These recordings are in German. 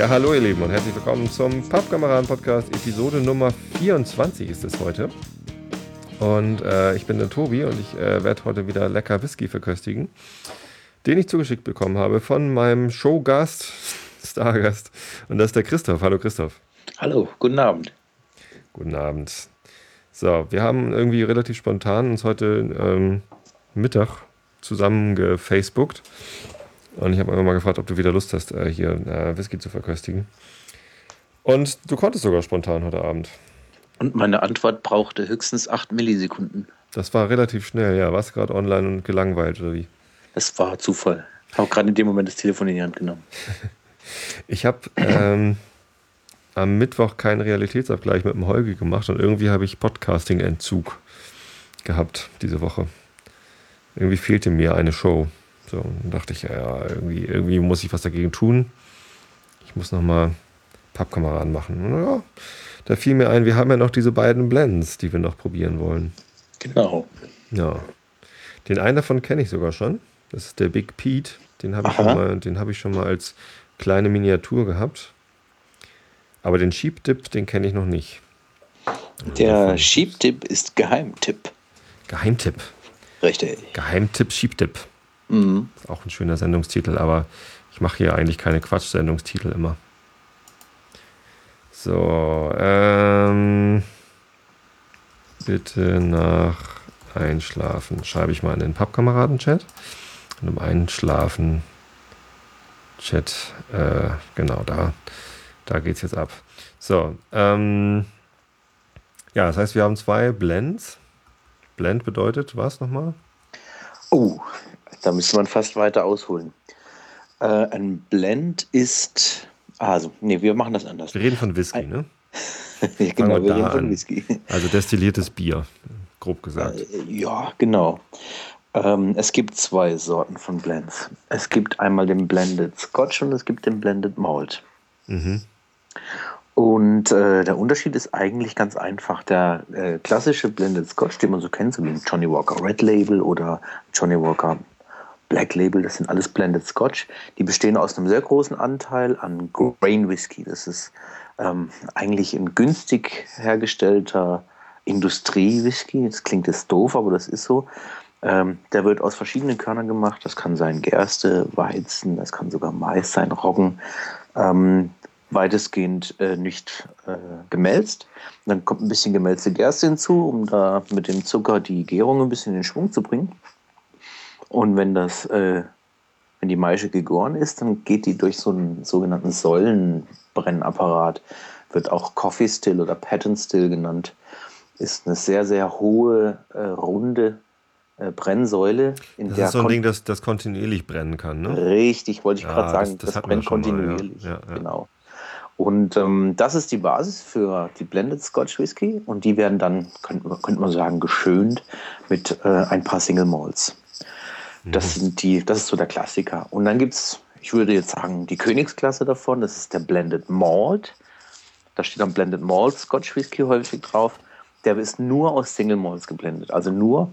Ja, hallo ihr Lieben und herzlich willkommen zum Pappkameraden-Podcast. Episode Nummer 24 ist es heute. Und äh, ich bin der Tobi und ich äh, werde heute wieder lecker Whisky verköstigen, den ich zugeschickt bekommen habe von meinem Showgast, Stargast. Und das ist der Christoph. Hallo Christoph. Hallo, guten Abend. Guten Abend. So, wir haben irgendwie relativ spontan uns heute ähm, Mittag zusammen gefacebookt und ich habe einfach mal gefragt, ob du wieder Lust hast, äh, hier äh, Whisky zu verköstigen. Und du konntest sogar spontan heute Abend. Und meine Antwort brauchte höchstens 8 Millisekunden. Das war relativ schnell, ja. Warst gerade online und gelangweilt, oder wie? Das war Zufall. Ich habe gerade in dem Moment das Telefon in die Hand genommen. ich habe ähm, am Mittwoch keinen Realitätsabgleich mit dem Holgi gemacht und irgendwie habe ich Podcasting-Entzug gehabt diese Woche. Irgendwie fehlte mir eine Show. So, dann dachte ich, ja, irgendwie, irgendwie muss ich was dagegen tun. Ich muss nochmal Pappkameraden machen. Und ja, da fiel mir ein, wir haben ja noch diese beiden Blends, die wir noch probieren wollen. Genau. Ja. Den einen davon kenne ich sogar schon. Das ist der Big Pete. Den habe ich, schon mal, hab ich schon mal als kleine Miniatur gehabt. Aber den Sheep Dip, den kenne ich noch nicht. Der Sheep Dip ist Geheimtipp. Geheimtipp. Richtig. Geheimtipp Sheep Dip. Mhm. Auch ein schöner Sendungstitel, aber ich mache hier eigentlich keine Quatsch-Sendungstitel immer. So, ähm, bitte nach Einschlafen schreibe ich mal in den Pappkameraden-Chat. Und um Einschlafen Chat, äh, genau, da, da geht es jetzt ab. So, ähm, ja, das heißt, wir haben zwei Blends. Blend bedeutet was nochmal? Oh, da müsste man fast weiter ausholen. Äh, ein Blend ist. Also, nee, wir machen das anders. Wir reden von Whisky, ne? ja, genau, wir, wir reden von Whisky. Also destilliertes Bier, grob gesagt. Äh, ja, genau. Ähm, es gibt zwei Sorten von Blends. Es gibt einmal den Blended Scotch und es gibt den Blended Malt. Mhm. Und äh, der Unterschied ist eigentlich ganz einfach. Der äh, klassische Blended Scotch, den man so kennt, so wie Johnny Walker Red Label oder Johnny Walker Black Label, das sind alles Blended Scotch. Die bestehen aus einem sehr großen Anteil an Grain Whisky. Das ist ähm, eigentlich ein günstig hergestellter Industrie-Whisky. Das klingt jetzt doof, aber das ist so. Ähm, der wird aus verschiedenen Körnern gemacht. Das kann sein Gerste, Weizen, das kann sogar Mais sein, Roggen. Ähm, weitestgehend äh, nicht äh, gemälzt. Dann kommt ein bisschen gemälzte Gerste hinzu, um da mit dem Zucker die Gärung ein bisschen in Schwung zu bringen. Und wenn das, äh, wenn die Maische gegoren ist, dann geht die durch so einen sogenannten Säulenbrennapparat, wird auch Coffee Still oder Pattern Still genannt. Ist eine sehr, sehr hohe, äh, runde Brennsäule. In das der ist so ein Ding, das, das kontinuierlich brennen kann, ne? Richtig, wollte ich ja, gerade sagen. Das, das, das brennt kontinuierlich. Mal, ja. Ja, genau. Und ähm, das ist die Basis für die Blended Scotch Whisky und die werden dann, könnte, könnte man sagen, geschönt mit äh, ein paar Single Malts. Das mhm. sind die, das ist so der Klassiker. Und dann gibt es, ich würde jetzt sagen, die Königsklasse davon, das ist der Blended Malt. Da steht dann Blended Malt Scotch Whisky häufig drauf. Der ist nur aus Single Malts geblendet, also nur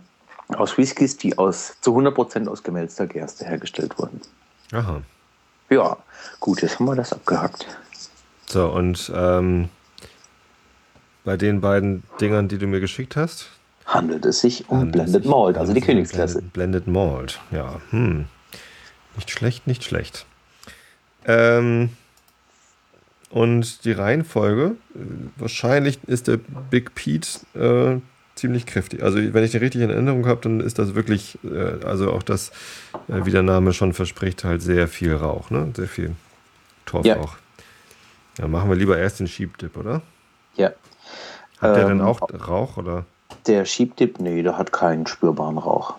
aus Whiskys, die aus, zu 100% aus gemälzter Gerste hergestellt wurden. Aha. Ja, gut, jetzt haben wir das abgehackt. So, und ähm, bei den beiden Dingern, die du mir geschickt hast, handelt es sich um Blended Malt, also die Königsklasse. Blended, Blended Malt, ja. Hm. Nicht schlecht, nicht schlecht. Ähm, und die Reihenfolge, wahrscheinlich ist der Big Pete äh, ziemlich kräftig. Also wenn ich den richtig in Erinnerung habe, dann ist das wirklich, äh, also auch das, äh, wie der Name schon verspricht, halt sehr viel Rauch, ne? Sehr viel Torfrauch. Ja. ja, machen wir lieber erst den Sheep-Dip, oder? Ja. Hat ähm, der denn auch Rauch, oder? Der Schiebdip, nee, der hat keinen spürbaren Rauch.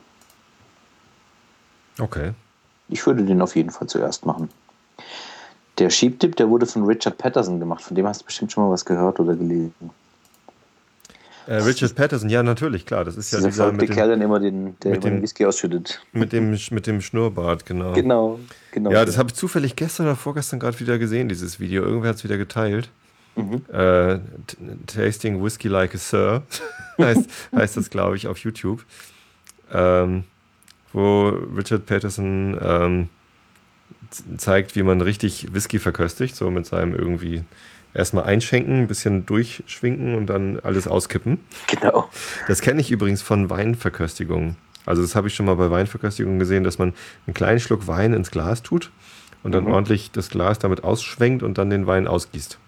Okay. Ich würde den auf jeden Fall zuerst machen. Der Schiebdip, der wurde von Richard Patterson gemacht. Von dem hast du bestimmt schon mal was gehört oder gelesen. Äh, Richard Patterson, ja, natürlich, klar. Das ist ja dieser, dieser mit dem, Kerl, dann immer den, der mit dem, Whisky ausschüttet. Mit dem, mit dem Schnurrbart, genau. Genau, genau. Ja, das habe ich zufällig gestern oder vorgestern gerade wieder gesehen, dieses Video. Irgendwer hat es wieder geteilt. Mhm. Äh, Tasting Whiskey Like a Sir heißt, heißt das, glaube ich, auf YouTube. Ähm, wo Richard Patterson ähm, zeigt, wie man richtig Whisky verköstigt, so mit seinem irgendwie erstmal einschenken, ein bisschen durchschwinken und dann alles auskippen. Genau. Das kenne ich übrigens von Weinverköstigungen. Also das habe ich schon mal bei Weinverköstigungen gesehen, dass man einen kleinen Schluck Wein ins Glas tut und dann mhm. ordentlich das Glas damit ausschwenkt und dann den Wein ausgießt.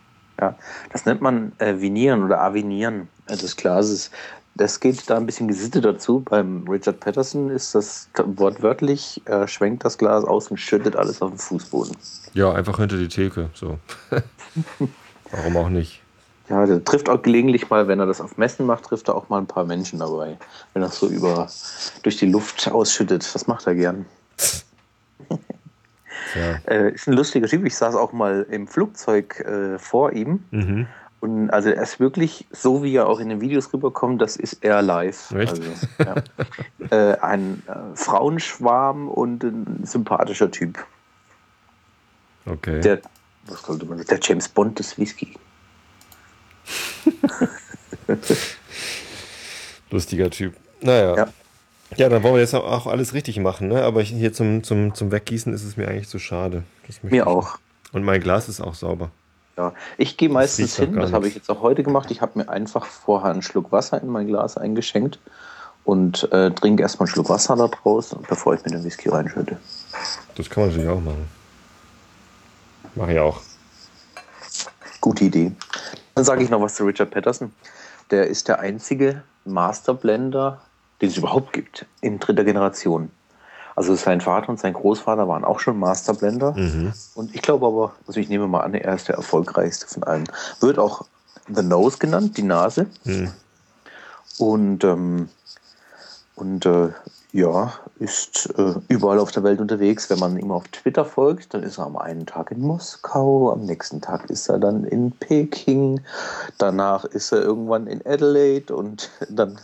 Ja, das nennt man äh, Vinieren oder Avinieren des Glases. Das geht da ein bisschen gesittet dazu. Beim Richard Patterson ist das wortwörtlich, er schwenkt das Glas aus und schüttet alles auf den Fußboden. Ja, einfach hinter die Theke. So. Warum auch nicht? Ja, der trifft auch gelegentlich mal, wenn er das auf Messen macht, trifft er auch mal ein paar Menschen dabei. Wenn er es so über, durch die Luft ausschüttet. Das macht er gern. Ja. Äh, ist ein lustiger Typ. Ich saß auch mal im Flugzeug äh, vor ihm. Mhm. Und also er ist wirklich, so wie er auch in den Videos rüberkommt, das ist er live. Also, ja. äh, ein äh, Frauenschwarm und ein sympathischer Typ. Okay. Der, was sollte man der James Bond des Whisky. Lustiger Typ. Naja. Ja. Ja, dann wollen wir jetzt auch alles richtig machen, ne? Aber hier zum, zum, zum Weggießen ist es mir eigentlich zu schade. mir auch. Und mein Glas ist auch sauber. Ja, ich gehe meistens hin, das habe ich jetzt auch heute gemacht. Ich habe mir einfach vorher einen Schluck Wasser in mein Glas eingeschenkt und äh, trinke erstmal einen Schluck Wasser da draus, bevor ich mir den Whisky reinschütte. Das kann man natürlich auch machen. Mache ich auch. Gute Idee. Dann sage ich noch was zu Richard Patterson. Der ist der einzige Masterblender, den es überhaupt gibt, in dritter Generation. Also sein Vater und sein Großvater waren auch schon Masterblender. Mhm. Und ich glaube aber, also ich nehme mal an, er ist der erfolgreichste von allen. Wird auch The Nose genannt, die Nase. Mhm. Und, ähm, und äh, ja, ist äh, überall auf der Welt unterwegs. Wenn man ihm auf Twitter folgt, dann ist er am einen Tag in Moskau, am nächsten Tag ist er dann in Peking, danach ist er irgendwann in Adelaide und dann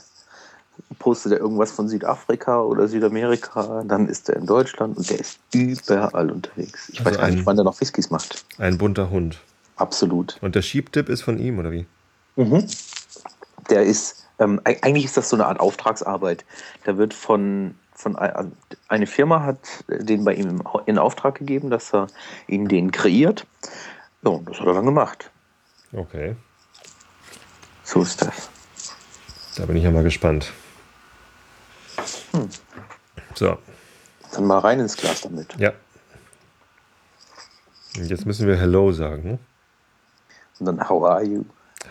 postet er irgendwas von Südafrika oder Südamerika, dann ist er in Deutschland und der ist überall unterwegs. Ich also weiß gar nicht, wann er noch Whiskys macht. Ein bunter Hund. Absolut. Und der Schiebtipp ist von ihm, oder wie? Mhm. Der ist, ähm, eigentlich ist das so eine Art Auftragsarbeit. Da wird von, von also eine Firma hat den bei ihm in Auftrag gegeben, dass er ihm den kreiert. Ja, und das hat er dann gemacht. Okay. So ist das. Da bin ich ja mal gespannt. Hm. So. Dann mal rein ins Glas damit. Ja. Und jetzt müssen wir Hello sagen. Und dann How are you?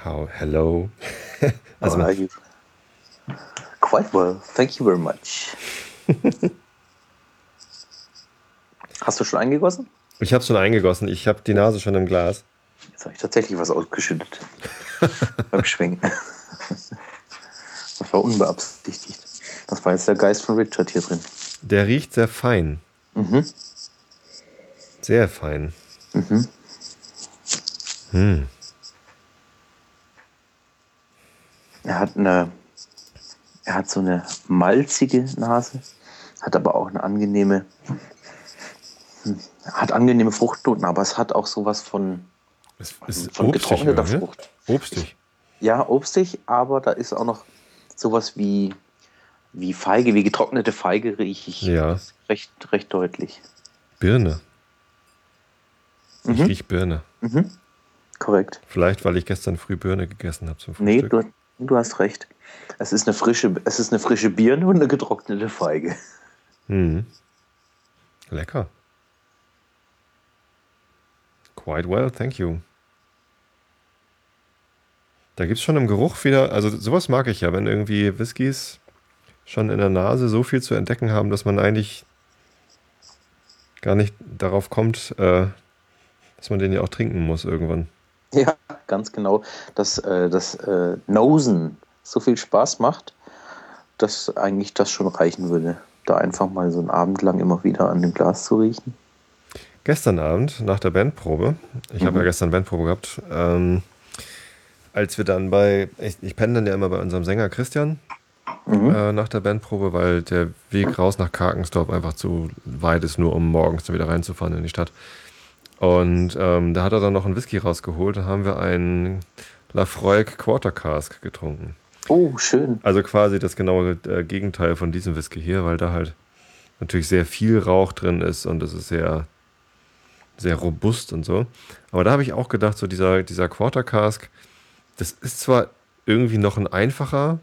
How, hello. Also how are you? Quite well, thank you very much. Hast du schon eingegossen? Ich habe schon eingegossen. Ich habe die Nase schon im Glas. Jetzt habe ich tatsächlich was ausgeschüttet. beim Schwenken. Das war unbeabsichtigt. Das war jetzt der Geist von Richard hier drin. Der riecht sehr fein. Mhm. Sehr fein. Mhm. Hm. Er hat eine, er hat so eine malzige Nase, hat aber auch eine angenehme, hm, hat angenehme Fruchtnoten, aber es hat auch sowas von, es, es von getrockneter ne? Frucht. Obstig. Ja, obstig, aber da ist auch noch sowas wie wie Feige, wie getrocknete Feige rieche ich ja. recht, recht deutlich. Birne. Ich mhm. rieche Birne. Mhm. Korrekt. Vielleicht, weil ich gestern früh Birne gegessen habe zum Frühstück. Nee, du, du, hast recht. Es ist, eine frische, es ist eine frische Birne und eine getrocknete Feige. Mhm. Lecker. Quite well, thank you. Da gibt es schon im Geruch wieder, also sowas mag ich ja, wenn irgendwie Whiskys schon in der Nase so viel zu entdecken haben, dass man eigentlich gar nicht darauf kommt, äh, dass man den ja auch trinken muss irgendwann. Ja, ganz genau. Dass äh, das äh, Nosen so viel Spaß macht, dass eigentlich das schon reichen würde, da einfach mal so einen Abend lang immer wieder an dem Glas zu riechen. Gestern Abend nach der Bandprobe, ich mhm. habe ja gestern Bandprobe gehabt, ähm, als wir dann bei, ich, ich penne dann ja immer bei unserem Sänger Christian mhm. äh, nach der Bandprobe, weil der Weg raus nach Karkensdorf einfach zu weit ist, nur um morgens dann wieder reinzufahren in die Stadt. Und ähm, da hat er dann noch einen Whisky rausgeholt. Da haben wir einen Lafroig Quarter Cask getrunken. Oh, schön. Also quasi das genaue äh, Gegenteil von diesem Whisky hier, weil da halt natürlich sehr viel Rauch drin ist und es ist sehr, sehr robust und so. Aber da habe ich auch gedacht, so dieser, dieser Quarter Cask, das ist zwar irgendwie noch ein einfacher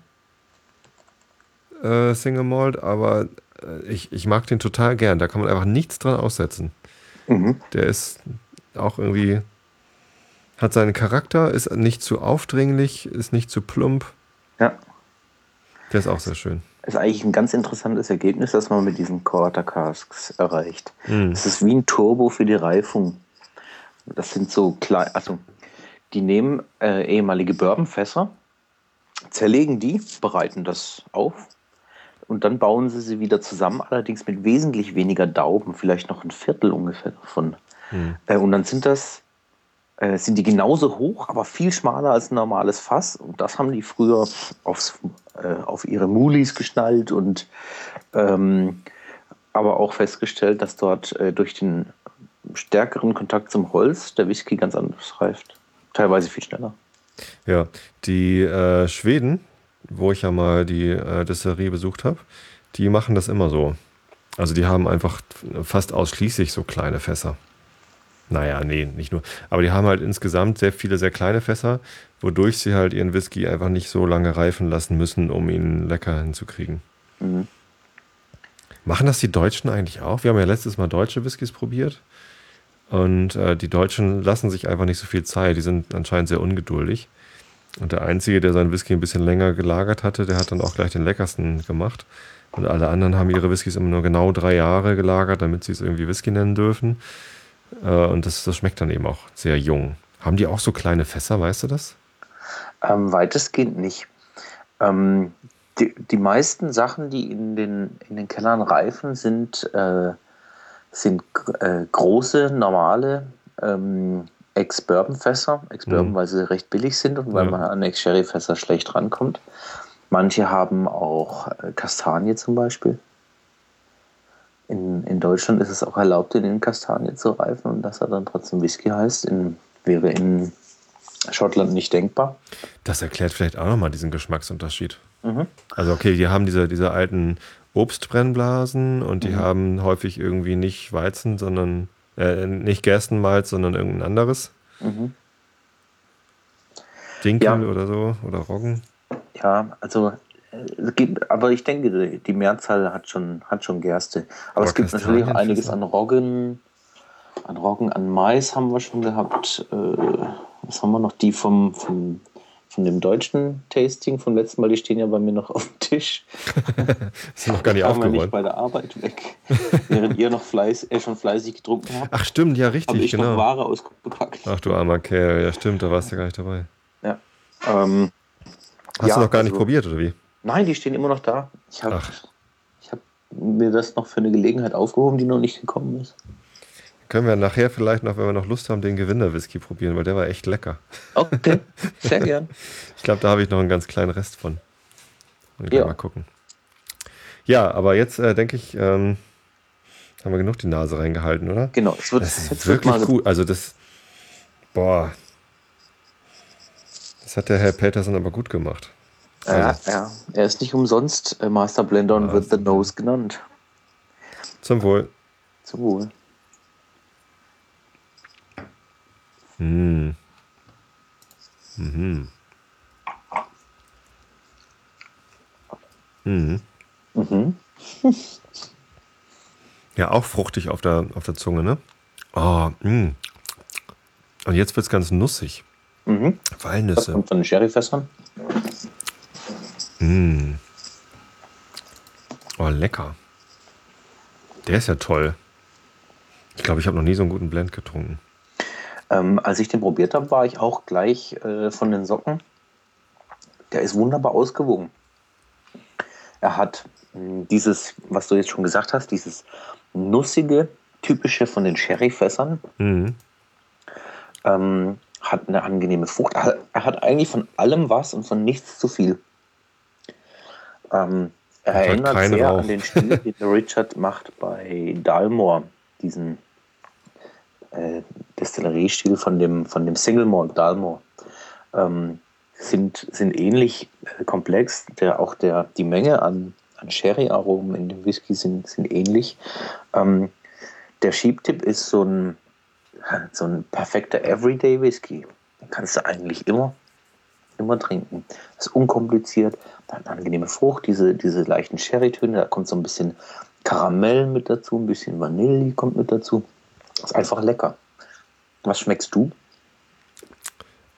äh, Single Malt, aber äh, ich, ich mag den total gern. Da kann man einfach nichts dran aussetzen. Mhm. Der ist auch irgendwie, hat seinen Charakter, ist nicht zu aufdringlich, ist nicht zu plump. Ja. Der ist auch sehr schön. Ist eigentlich ein ganz interessantes Ergebnis, das man mit diesen Quarter Casks erreicht. Mhm. Es ist wie ein Turbo für die Reifung. Das sind so klein, also die nehmen äh, ehemalige Bourbonfässer, zerlegen die, bereiten das auf und dann bauen sie sie wieder zusammen, allerdings mit wesentlich weniger Dauben, vielleicht noch ein Viertel ungefähr davon. Mhm. Äh, und dann sind das äh, sind die genauso hoch, aber viel schmaler als ein normales Fass. Und das haben die früher aufs, äh, auf ihre Mulis geschnallt und ähm, aber auch festgestellt, dass dort durch den stärkeren Kontakt zum Holz der Whisky ganz anders reift. Teilweise viel schneller. Ja, die äh, Schweden, wo ich ja mal die äh, Distillerie besucht habe, die machen das immer so. Also die haben einfach fast ausschließlich so kleine Fässer. Naja, nee, nicht nur. Aber die haben halt insgesamt sehr viele, sehr kleine Fässer, wodurch sie halt ihren Whisky einfach nicht so lange reifen lassen müssen, um ihn lecker hinzukriegen. Mhm. Machen das die Deutschen eigentlich auch? Wir haben ja letztes Mal deutsche Whiskys probiert. Und äh, die Deutschen lassen sich einfach nicht so viel Zeit. Die sind anscheinend sehr ungeduldig. Und der Einzige, der seinen Whisky ein bisschen länger gelagert hatte, der hat dann auch gleich den leckersten gemacht. Und alle anderen haben ihre Whiskys immer nur genau drei Jahre gelagert, damit sie es irgendwie Whisky nennen dürfen. Äh, und das, das schmeckt dann eben auch sehr jung. Haben die auch so kleine Fässer, weißt du das? Ähm, weitestgehend nicht. Ähm, die, die meisten Sachen, die in den, in den Kellern reifen, sind, äh, sind äh, große, normale ähm, Ex-Bourbon-Fässer. Ex-Bourbon, mhm. weil sie recht billig sind und weil ja. man an Ex-Sherry-Fässer schlecht rankommt. Manche haben auch äh, Kastanie zum Beispiel. In, in Deutschland ist es auch erlaubt, in den Kastanien zu reifen und dass er dann trotzdem Whisky heißt, in, wäre in Schottland nicht denkbar. Das erklärt vielleicht auch nochmal diesen Geschmacksunterschied. Mhm. Also okay, die haben diese, diese alten Obstbrennblasen und die mhm. haben häufig irgendwie nicht Weizen, sondern äh, nicht Gerstenmalz, sondern irgendein anderes. Mhm. Dinkel ja. oder so oder Roggen. Ja, also gibt, aber ich denke, die Mehrzahl hat schon, hat schon Gerste. Aber es gibt natürlich auch einiges an Roggen, an Roggen, an Mais haben wir schon gehabt. Äh, was haben wir noch? Die vom, vom, von dem deutschen Tasting vom letzten Mal, die stehen ja bei mir noch auf dem Tisch. sind noch gar nicht aufgeräumt. nicht bei der Arbeit weg. Während ihr noch fleiß, äh, schon fleißig getrunken habt. Ach stimmt, ja richtig, habe ich genau. noch Ware ausgepackt. Ach du armer Kerl, ja stimmt, da warst du gar nicht dabei. Ja. Ähm, Hast ja, du noch gar nicht also, probiert, oder wie? Nein, die stehen immer noch da. Ich habe hab mir das noch für eine Gelegenheit aufgehoben, die noch nicht gekommen ist. Können wir nachher vielleicht noch, wenn wir noch Lust haben, den Gewinner-Whisky probieren, weil der war echt lecker. Okay, sehr gern. ich glaube, da habe ich noch einen ganz kleinen Rest von. Ja. Mal gucken. Ja, aber jetzt äh, denke ich, ähm, haben wir genug die Nase reingehalten, oder? Genau, es wird, das ist jetzt wirklich wird gut. Also das, boah, das hat der Herr Peterson aber gut gemacht. Ja, also. ja. Er ist nicht umsonst äh, Master Blender und wird The Nose genannt. Zum Wohl. Zum Wohl. Hm. Mhm. Mhm. Mhm. ja, auch fruchtig auf der, auf der Zunge, ne? Oh, mh. Und jetzt wird es ganz nussig. Mhm. Walnüsse. Das kommt von den Sherryfässern. Mm. Oh, lecker. Der ist ja toll. Ich glaube, ich habe noch nie so einen guten Blend getrunken. Ähm, als ich den probiert habe, war ich auch gleich äh, von den Socken. Der ist wunderbar ausgewogen. Er hat mh, hm, dieses, was du jetzt schon gesagt hast, dieses nussige, typische von den Sherryfässern. Mhm. Ähm, hat eine angenehme Frucht. Er, hat eigentlich von allem was und von nichts zu viel. Ähm, er halt erinnert sehr Rauch. an den Stil, den der Richard macht bei Dalmore, diesen äh, Destilleriestil von dem, von dem Single Malt Dalmore. Ähm, sind, sind ähnlich äh, komplex. Der, auch der, die Menge an, an Sherry-Aromen in dem Whisky sind, sind ähnlich. Ähm, der Schiebtipp ist so ein, so ein perfekter Everyday Whisky. Den kannst du eigentlich immer, immer trinken. Das ist unkompliziert, da hat eine angenehme Frucht, diese, diese leichten Sherry-Töne, da kommt so ein bisschen Karamell mit dazu, ein bisschen Vanille kommt mit dazu. Ist einfach lecker. Was schmeckst du?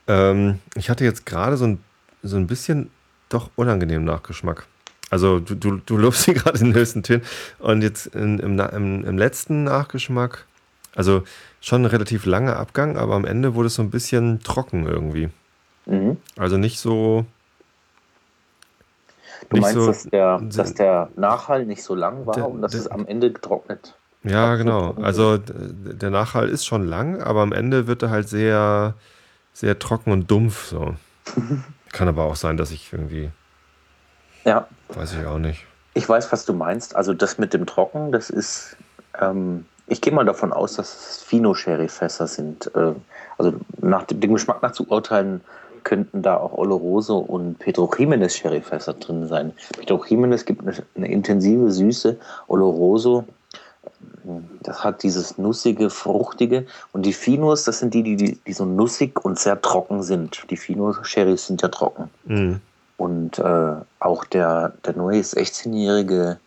Ähm, ich hatte jetzt gerade so ein, so ein bisschen doch unangenehmen Nachgeschmack. Also du, du, du lobst sie gerade in den höchsten Tönen. Und jetzt in, im, im, im letzten Nachgeschmack, also schon ein relativ langer Abgang, aber am Ende wurde es so ein bisschen trocken irgendwie. Mhm. Also nicht so. Du nicht meinst, so, dass, der, dass der Nachhall nicht so lang war Der- und dass der- es am Ende getrocknet? Ja, genau. Also der Nachhall ist schon lang, aber am Ende wird er halt sehr, sehr trocken und dumpf. So. Kann aber auch sein, dass ich irgendwie, Ja, weiß ich auch nicht. ich weiß, was du meinst. Also das mit dem Trocken, das ist, ähm, ich gehe mal davon aus, dass es Fino-Sherry-Fässer sind. Äh, also nach dem, dem Geschmack nach zu urteilen, könnten da auch Oloroso und Pedro Jimenez Sherry-Fässer drin sein. Pedro Jimenez gibt eine, eine intensive Süße, Oloroso das hat dieses nussige, fruchtige. Und die Finos, das sind die, die, die, die so nussig und sehr trocken sind. Die Fino-Sherrys sind ja trocken. Mhm. Und äh, auch der, der neue 16-jährige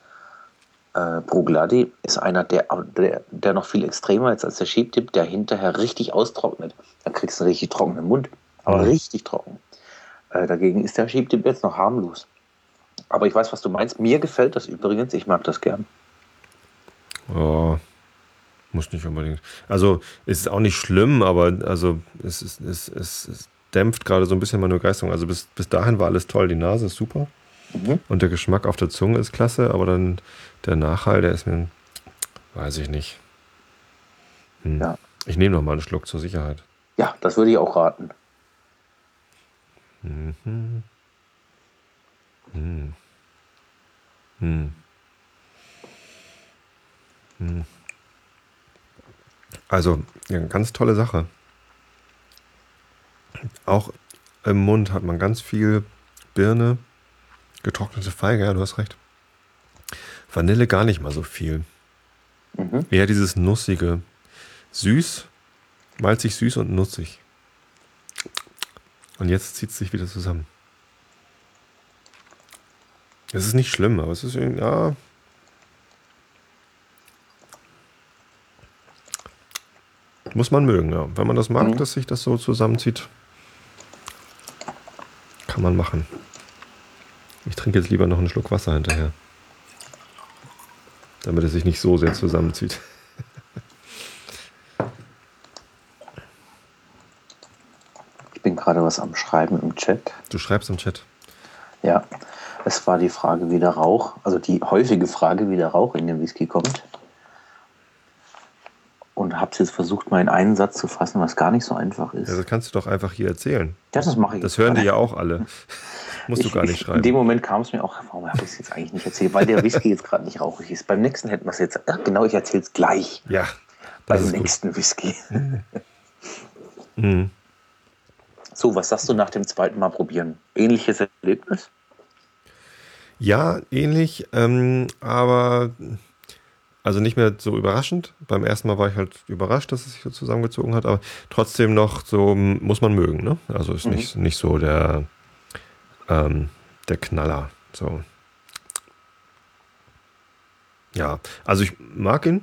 äh, Brugladi ist einer, der, der, der noch viel extremer ist als der Schiebtipp, der hinterher richtig austrocknet. Da kriegst du einen richtig trockenen Mund. Aber Mhm. richtig trocken. Äh, dagegen ist der Schiebtipp jetzt noch harmlos. Aber ich weiß, was du meinst. Mir gefällt das übrigens. Ich mag das gern. Ja, muss nicht unbedingt. Also es ist auch nicht schlimm, aber also es, ist, es, es, es dämpft gerade so ein bisschen meine Begeisterung. Also bis, bis dahin war alles toll, die Nase ist super Mhm. und der Geschmack auf der Zunge ist klasse, aber dann der Nachhall, der ist mir, weiß ich nicht. Hm. Ja. Ich nehme noch mal einen Schluck zur Sicherheit. Ja, das würde ich auch raten. Mhm. Hm. Hm. Hm. Also, ja, ganz tolle Sache. Auch im Mund hat man ganz viel Birne, getrocknete Feige, ja, du hast recht. Vanille gar nicht mal so viel. Mhm. Eher dieses nussige. Süß, malzig süß und nussig. Und jetzt zieht es sich wieder zusammen. Es ist nicht schlimm, aber es ist irgendwie, ja. Muss man mögen, ja. Wenn man das mag, Mhm. dass sich das so zusammenzieht, kann man machen. Ich trinke jetzt lieber noch einen Schluck Wasser hinterher. Damit es sich nicht so sehr zusammenzieht. Ich bin gerade was am Schreiben im Chat. Du schreibst im Chat. Ja, es war die Frage, wie der Rauch, also die häufige Frage, wie der Rauch in den Whisky kommt. Und habe es jetzt versucht, mal in einen Satz zu fassen, was gar nicht so einfach ist. Ja, das kannst du doch einfach hier erzählen. Ja, das mache ich. Das hören die ja auch alle. Musst du Ich- gar nicht ich, schreiben. In dem Moment kam es mir auch, warum habe ich es jetzt eigentlich nicht erzählt? Weil der Whisky jetzt gerade nicht rauchig ist. Beim nächsten hätten wir es jetzt, ja, genau, ich erzähle es gleich. ja, Beim ist gut. nächsten Whisky. Mhm. So, was sagst du nach dem zweiten Mal probieren? Ähnliches Erlebnis? Ja, ähnlich, ähm, aber also nicht mehr so überraschend. Beim ersten Mal war ich halt überrascht, dass es sich so zusammengezogen hat, aber trotzdem noch so muss man mögen, ne? Also ist Mhm. nicht, nicht so der, ähm, der Knaller. So. Ja, also ich mag ihn.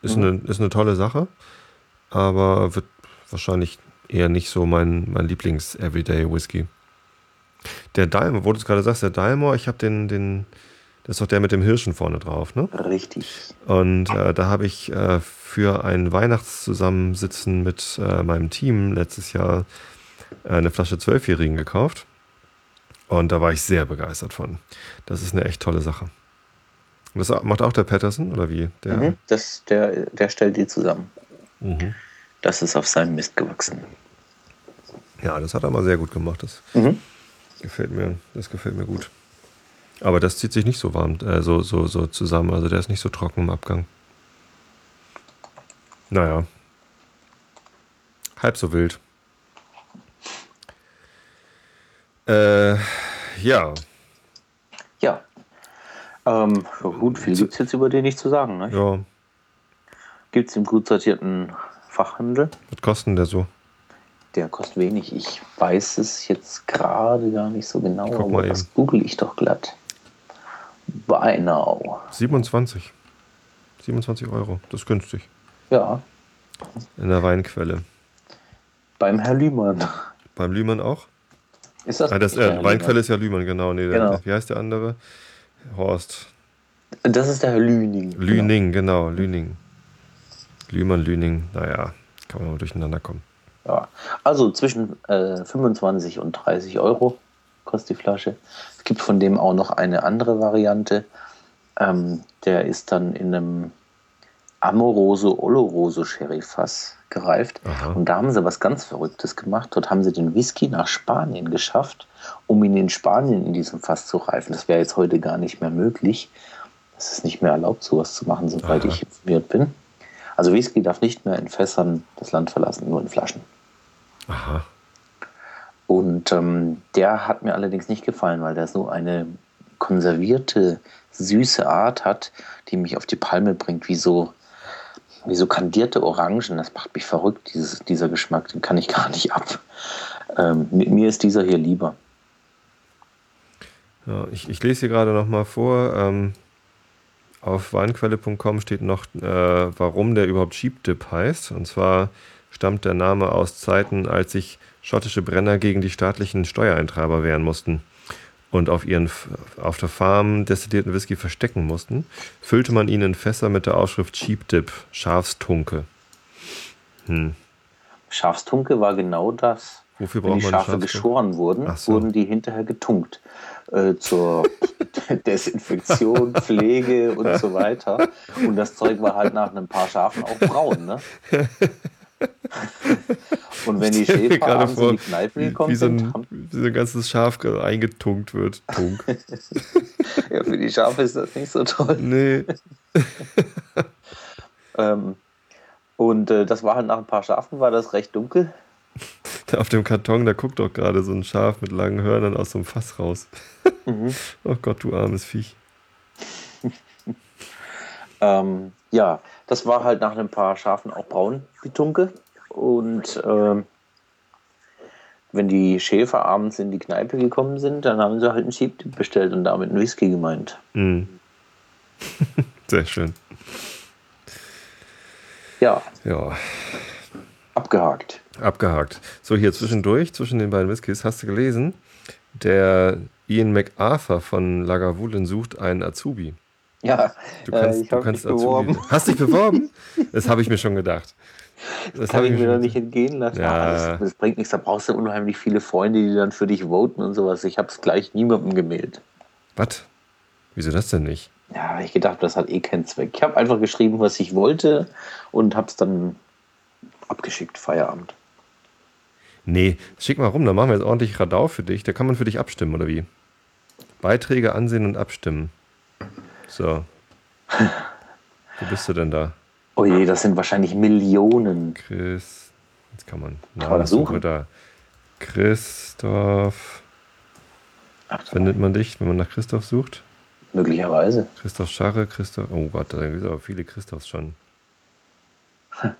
Ist, Mhm. eine, ist eine tolle Sache, aber wird wahrscheinlich eher nicht so mein, mein Lieblings-Everyday-Whisky. Der Dalmor, wo du es gerade sagst, der Dalmor, ich habe den, den, das ist doch der mit dem Hirschen vorne drauf, ne? Richtig. Und äh, da habe ich äh, für ein Weihnachtszusammensitzen mit äh, meinem Team letztes Jahr äh, eine Flasche Zwölfjährigen gekauft. Und da war ich sehr begeistert von. Das ist eine echt tolle Sache. Und das macht auch der Patterson, oder wie? Der, Mhm. Das, der, der stellt die zusammen. Mhm. Das ist auf seinem Mist gewachsen. Ja, das hat er mal sehr gut gemacht. Das mhm. gefällt mir, das gefällt mir gut. Aber das zieht sich nicht so warm, äh, so, so, so zusammen. Also der ist nicht so trocken im Abgang. Naja. Halb so wild. Äh, ja. Ja. Ähm, gut, viel gibt es jetzt über den nicht zu sagen. Ne? Ja. Gibt es im gut sortierten Fachhandel. Was kostet der so? Der kostet wenig. Ich weiß es jetzt gerade gar nicht so genau, aber das google ich doch glatt. Buy now. 27. 27 Euro. Das ist günstig. Ja. In der Weinquelle. Beim Herr Lühmann. Beim Lühmann auch? Ist das? Ah, das äh, Weinquelle ist ja Lühmann, genau. Nee, genau. Der, wie heißt der andere? Horst. Das ist der Herr Lüning. Lüning, genau, genau Lüning. Lühmann, Lüning, naja, kann man mal durcheinander kommen. Ja, also zwischen äh, 25 und 30 Euro kostet die Flasche. Es gibt von dem auch noch eine andere Variante. Ähm, der ist dann in einem Amoroso Oloroso Sherry Fass gereift. Aha. Und da haben sie was ganz Verrücktes gemacht. Dort haben sie den Whisky nach Spanien geschafft, um ihn in Spanien in diesem Fass zu reifen. Das wäre jetzt heute gar nicht mehr möglich. Es ist nicht mehr erlaubt, sowas zu machen, soweit Aha. ich informiert bin. Also Whisky darf nicht mehr in Fässern das Land verlassen, nur in Flaschen. Aha. Und ähm, der hat mir allerdings nicht gefallen, weil der so eine konservierte, süße Art hat, die mich auf die Palme bringt, wie so, wie so kandierte Orangen. Das macht mich verrückt, dieses, dieser Geschmack, den kann ich gar nicht ab. Ähm, mir ist dieser hier lieber. Ja, ich, ich lese hier gerade noch mal vor. Ähm, auf weinquelle.com steht noch, äh, warum der überhaupt Cheap Dip heißt. Und zwar stammt der Name aus Zeiten, als sich schottische Brenner gegen die staatlichen Steuereintreiber wehren mussten und auf, ihren, auf der Farm destillierten Whisky verstecken mussten, füllte man ihn in Fässer mit der Aufschrift Cheap Dip, Schafstunke. Hm. Schafstunke war genau das. Wofür braucht Wenn die Schafe geschoren wurden, so. wurden die hinterher getunkt. Äh, zur Desinfektion, Pflege und so weiter. Und das Zeug war halt nach ein paar Schafen auch braun. Ne? Und wenn die Schäfer abends vor, in die Kneipe gekommen wie so ein, sind, wie so ein ganzes Schaf eingetunkt wird. Tunk. ja, für die Schafe ist das nicht so toll. Nee. ähm, und äh, das war halt nach ein paar Schafen, war das recht dunkel. Da auf dem Karton, da guckt doch gerade so ein Schaf mit langen Hörnern aus so einem Fass raus. Mhm. Oh Gott, du armes Viech. ähm, ja, das war halt nach ein paar Schafen auch braun, die Tunke. Und ähm, wenn die Schäfer abends in die Kneipe gekommen sind, dann haben sie halt einen Schiebtipp bestellt und damit einen Whisky gemeint. Mm. Sehr schön. Ja. Ja. Abgehakt. Abgehakt. So, hier zwischendurch, zwischen den beiden Whiskys, hast du gelesen, der Ian MacArthur von Lagavulin sucht einen Azubi. Ja, du kannst, äh, ich habe mich beworben. Hast dich beworben? Das habe ich mir schon gedacht. Das kann ich mir doch nicht entgehen lassen. Ja. Das, das, bringt nichts, da brauchst du unheimlich viele Freunde, die dann für dich voten und sowas. Ich habe es gleich niemandem gemeldet. Was? Wieso das denn nicht? Ja, ich gedacht, das hat eh keinen Zweck. Ich habe einfach geschrieben, was ich wollte und habe es dann abgeschickt, Feierabend. Nee, schick mal rum, dann machen wir jetzt ordentlich Radau für dich. Da kann man für dich abstimmen, oder wie? Beiträge ansehen und abstimmen. So. Wo bist du denn da? Oh je, das sind wahrscheinlich Millionen. Chris. Jetzt kann man Namen suchen. Da. Christoph. Ach, Findet man dich, wenn man nach Christoph sucht? Möglicherweise. Christoph Scharre, Christoph. Oh Gott, da sind aber viele Christophs schon.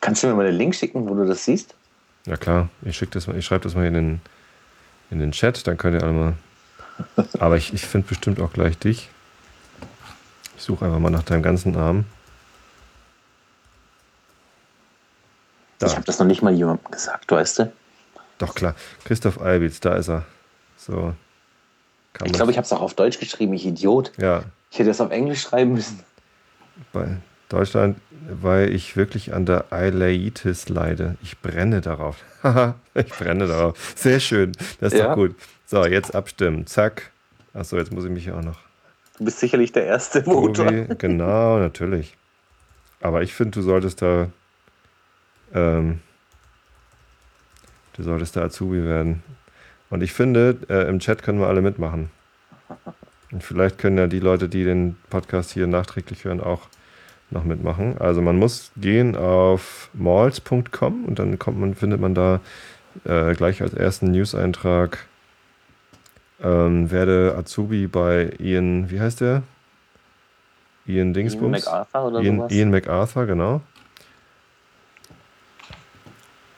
Kannst du mir mal den Link schicken, wo du das siehst? Ja klar, ich schicke das mal, ich schreibe das mal in den, in den Chat, dann könnt ihr alle mal. Aber ich, ich finde bestimmt auch gleich dich. Ich suche einfach mal nach deinem ganzen Namen. Da. Ich habe das noch nicht mal jemandem gesagt, weißt du? Doch klar, Christoph Albitz, da ist er. So. ich glaube, ich habe es auch auf Deutsch geschrieben, ich Idiot. Ja. Ich hätte es auf Englisch schreiben müssen. Bei Deutschland, weil ich wirklich an der Eileitis leide. Ich brenne darauf. ich brenne darauf. Sehr schön. Das ist ja. doch gut. So, jetzt abstimmen. Zack. Achso, jetzt muss ich mich auch noch. Du bist sicherlich der erste Voter. Genau, natürlich. Aber ich finde, du solltest da. Ähm, Du solltest der Azubi werden. Und ich finde, äh, im Chat können wir alle mitmachen. Und vielleicht können ja die Leute, die den Podcast hier nachträglich hören, auch noch mitmachen. Also man muss gehen auf malls.com und dann kommt man, findet man da äh, gleich als ersten News-Eintrag ähm, werde Azubi bei Ian, wie heißt der? Ian Dingsbums? Ian MacArthur oder Ian, sowas? Ian MacArthur, genau.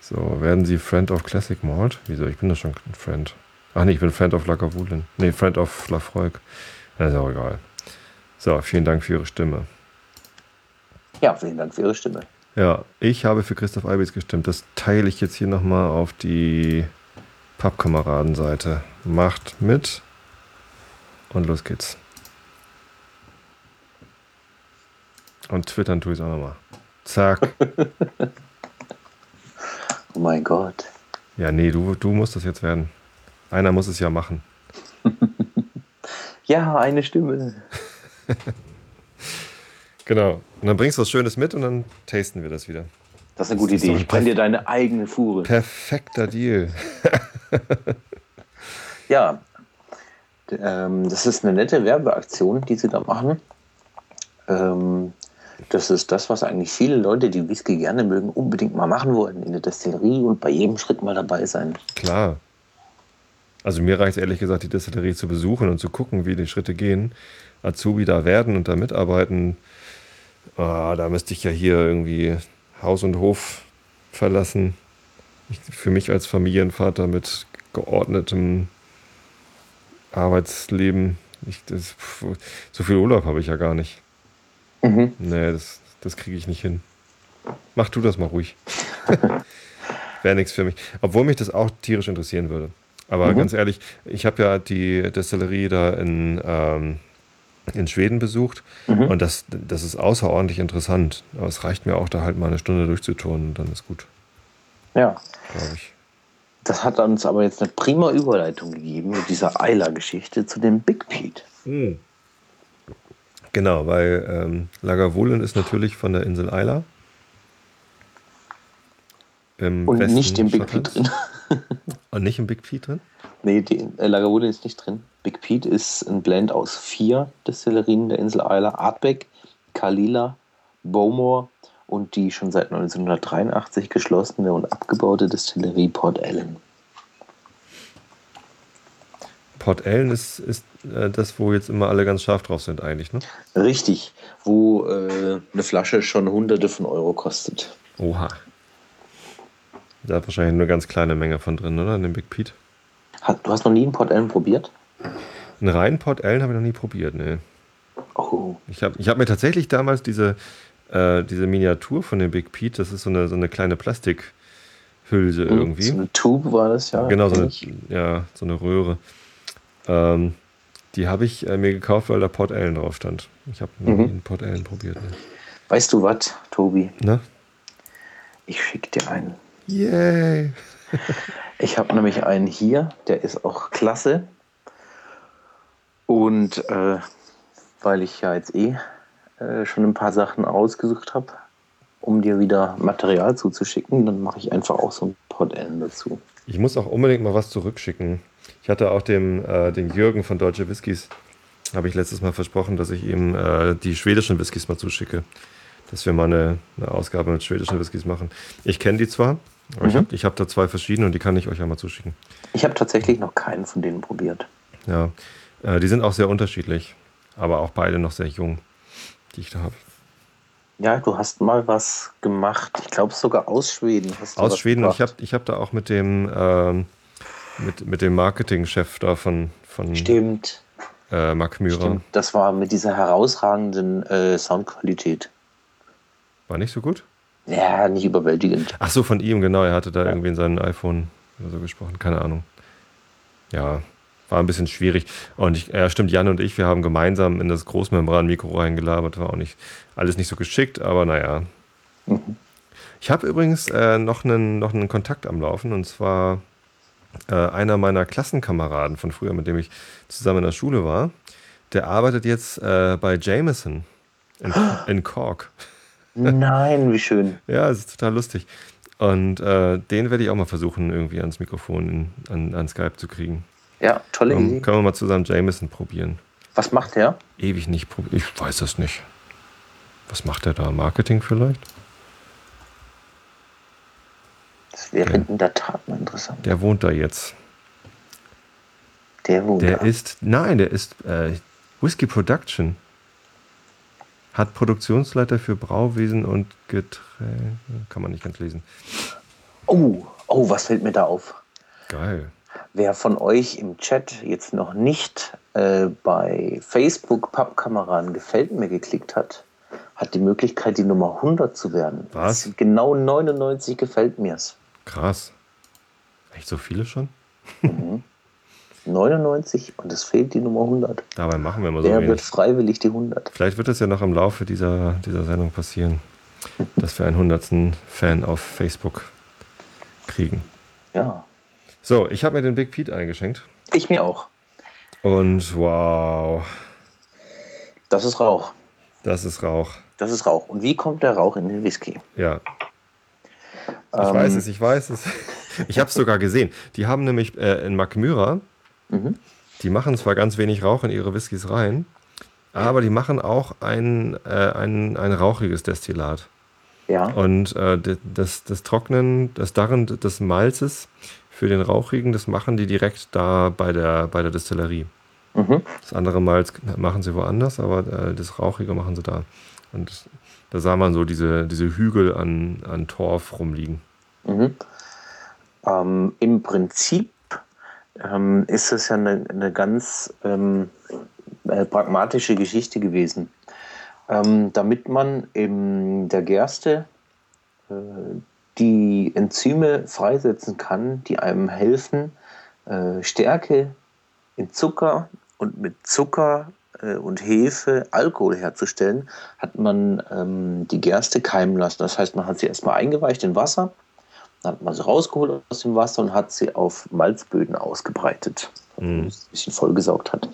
So, werden Sie Friend of Classic Malt? Wieso? Ich bin doch schon ein Friend. Ach nee, ich bin Friend of Lackerwudlin. Nee, Friend of Lafroig. Das ist auch egal. So, vielen Dank für Ihre Stimme. Ja, vielen Dank für Ihre Stimme. Ja, ich habe für Christoph Albitz gestimmt. Das teile ich jetzt hier nochmal auf die Pappkameradenseite. Macht mit und los geht's. Und twittern tue ich es auch nochmal. Zack. oh mein Gott. Ja, nee, du, du musst das jetzt werden. Einer muss es ja machen. ja, eine Stimme. genau. Und dann bringst du was Schönes mit und dann tasten wir das wieder. Das ist eine gute Idee. Ich brenne dir deine eigene Fuhre. Perfekter Deal. ja, ähm, das ist eine nette Werbeaktion, die sie da machen. Das ist das, was eigentlich viele Leute, die Whisky gerne mögen, unbedingt mal machen wollen in der Destillerie und bei jedem Schritt mal dabei sein. Klar. Also mir reicht ehrlich gesagt, die Destillerie zu besuchen und zu gucken, wie die Schritte gehen. Azubi da werden und da mitarbeiten. Ah, da müsste ich ja hier irgendwie Haus und Hof verlassen. Ich, für mich als Familienvater mit geordnetem Arbeitsleben, ich, das, so viel Urlaub habe ich ja gar nicht. Mhm. Nee, das, das kriege ich nicht hin. Mach du das mal ruhig. Wäre nichts für mich. Obwohl mich das auch tierisch interessieren würde. Aber mhm. ganz ehrlich, ich habe ja die Destillerie da in, ähm, in Schweden besucht mhm. und das, das ist außerordentlich interessant. Aber es reicht mir auch, da halt mal eine Stunde durchzuturnen und dann ist gut. Ja. Glaube ich. Das hat uns aber jetzt eine prima Überleitung gegeben mit dieser Eiler-Geschichte zu dem Big Pete. Mhm. Genau, weil ähm, Lagavulin ist natürlich von der Insel Eiler. Und Westen nicht im Big Pete drin. Und nicht im Big Pete drin? Nee, die, äh, Lagavulin ist nicht drin. Big Pete ist ein Blend aus vier Destillerien der Insel Eiler. Artbeck, Kalila, Bowmore und die schon seit 1983 geschlossene und abgebaute Destillerie Port Ellen. Port Ellen ist, ist äh, das, wo jetzt immer alle ganz scharf drauf sind, eigentlich, ne? Richtig, wo äh, eine Flasche schon hunderte von Euro kostet. Oha. Da hat wahrscheinlich nur eine ganz kleine Menge von drin, oder? In dem Big Pete. Hat, du hast noch nie einen Port Ellen probiert? Einen reinen Port Ellen habe ich noch nie probiert, ne. Oh. Ich habe ich hab mir tatsächlich damals diese, äh, diese Miniatur von dem Big Pete, das ist so eine, so eine kleine Plastikhülse hm, irgendwie. So eine Tube war das ja. Genau, so eine, ja, so eine Röhre. Ähm, die habe ich äh, mir gekauft, weil da Port Ellen drauf stand. Ich habe mhm. einen Port Ellen probiert. Ne? Weißt du was, Tobi? Na? Ich schicke dir einen. Yay! ich habe nämlich einen hier, der ist auch klasse. Und äh, weil ich ja jetzt eh äh, schon ein paar Sachen ausgesucht habe, um dir wieder Material zuzuschicken, dann mache ich einfach auch so ein Port Ellen dazu. Ich muss auch unbedingt mal was zurückschicken. Ich hatte auch dem, äh, dem Jürgen von Deutsche Whiskys, habe ich letztes Mal versprochen, dass ich ihm äh, die schwedischen Whiskys mal zuschicke. Dass wir mal eine, eine Ausgabe mit schwedischen Whiskys machen. Ich kenne die zwar, aber mhm. ich habe ich hab da zwei verschiedene und die kann ich euch ja mal zuschicken. Ich habe tatsächlich noch keinen von denen probiert. Ja, äh, die sind auch sehr unterschiedlich, aber auch beide noch sehr jung, die ich da habe. Ja, du hast mal was gemacht. Ich glaube sogar aus Schweden. aus Schweden. Gebracht. Ich habe ich hab da auch mit dem, ähm, mit, mit dem Marketingchef da von, von Stimmt. Äh, Mark Myhrer. Stimmt. Das war mit dieser herausragenden äh, Soundqualität. War nicht so gut? Ja, nicht überwältigend. Ach so, von ihm, genau. Er hatte da ja. irgendwie in seinem iPhone oder so gesprochen. Keine Ahnung. Ja, war ein bisschen schwierig. Und ich, ja, stimmt, Jan und ich, wir haben gemeinsam in das Großmembran-Mikro reingelabert. War auch nicht alles nicht so geschickt, aber naja. Mhm. Ich habe übrigens äh, noch, einen, noch einen Kontakt am Laufen und zwar äh, einer meiner Klassenkameraden von früher, mit dem ich zusammen in der Schule war. Der arbeitet jetzt äh, bei Jameson in, in Cork. Nein, wie schön. ja, es ist total lustig. Und äh, den werde ich auch mal versuchen, irgendwie ans Mikrofon, in, an, an Skype zu kriegen. Ja, tolle um, Idee. Können wir mal zusammen Jameson probieren. Was macht der? Ewig nicht probiert. Ich weiß das nicht. Was macht der da? Marketing vielleicht? Das wäre Ja. in der Tat mal interessant. Der wohnt da jetzt. Der wohnt Der da. ist, nein, der ist äh, Whisky Production. Hat Produktionsleiter für Brauwesen und Getränke. Kann man nicht ganz lesen. Oh, oh, was fällt mir da auf? Geil. Wer von euch im Chat jetzt noch nicht äh, bei Facebook Pappkameraden gefällt mir geklickt hat, hat die Möglichkeit, die Nummer 100 zu werden. Was? Genau 99 gefällt mir's. Krass. Echt so viele schon? 99 und es fehlt die Nummer 100. Dabei machen wir immer so wird wenig. freiwillig die 100? Vielleicht wird es ja noch im Laufe dieser, dieser Sendung passieren, dass wir einen hundertsten Fan auf Facebook kriegen. Ja, So, ich habe mir den Big Pete eingeschenkt. ich mir auch. Und wow, Das ist Rauch. das ist Rauch. Das ist Rauch. Und wie kommt der Rauch in den Whisky? Ja. Ich Ähm, weiß es, ich weiß es. Ich habe es sogar gesehen. Die haben nämlich äh, in Macmyra, Mhm. die machen zwar ganz wenig Rauch in ihre Whiskys rein, aber die machen auch ein, äh, ein, ein rauchiges Destillat. Ja. Und äh, das, das Trocknen, das Darren des Malzes für den Rauchigen, das machen die direkt da bei der, bei der Destillerie. Mhm. Das andere Malz machen sie woanders, aber äh, das Rauchige machen sie da. Und da sah man so diese, diese Hügel an, an Torf rumliegen. Mhm. Ähm, Im Prinzip ähm, ist es ja eine, eine ganz ähm, äh, pragmatische Geschichte gewesen. Ähm, damit man in der Gerste äh, die Enzyme freisetzen kann, die einem helfen, äh, Stärke in Zucker und mit Zucker äh, und Hefe Alkohol herzustellen, hat man ähm, die Gerste keimen lassen. Das heißt, man hat sie erstmal eingeweicht in Wasser, dann hat man sie rausgeholt aus dem Wasser und hat sie auf Malzböden ausgebreitet, Mhm. ein bisschen vollgesaugt hat.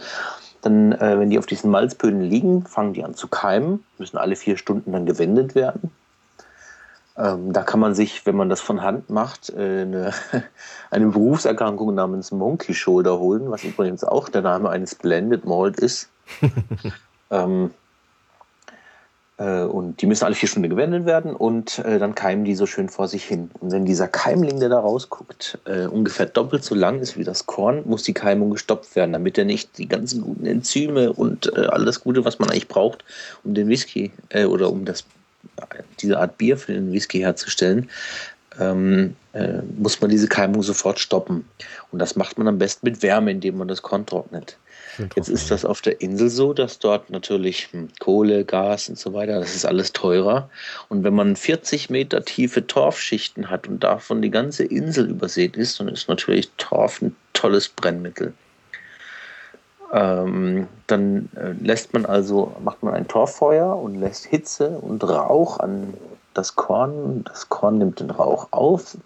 Dann, äh, wenn die auf diesen Malzböden liegen, fangen die an zu keimen, müssen alle vier Stunden dann gewendet werden. Ähm, da kann man sich, wenn man das von Hand macht, äh, eine, eine Berufserkrankung namens Monkey Shoulder holen, was übrigens auch der Name eines Blended Malt ist. ähm, äh, und die müssen alle vier Stunden gewendet werden und äh, dann keimen die so schön vor sich hin. Und wenn dieser Keimling, der da rausguckt, äh, ungefähr doppelt so lang ist wie das Korn, muss die Keimung gestoppt werden, damit er nicht die ganzen guten Enzyme und äh, alles Gute, was man eigentlich braucht, um den Whisky äh, oder um das, diese Art Bier für den Whisky herzustellen, ähm, äh, muss man diese Keimung sofort stoppen. Und das macht man am besten mit Wärme, indem man das Korn trocknet. Jetzt ist das auf der Insel so, dass dort natürlich hm, Kohle, Gas und so weiter, das ist alles teurer. Und wenn man 40 Meter tiefe Torfschichten hat und davon die ganze Insel übersät ist, dann ist natürlich Torf ein tolles Brennmittel. Ähm, dann äh, lässt man also, macht man ein Torffeuer und lässt Hitze und Rauch an das Korn. Das Korn nimmt den Rauch auf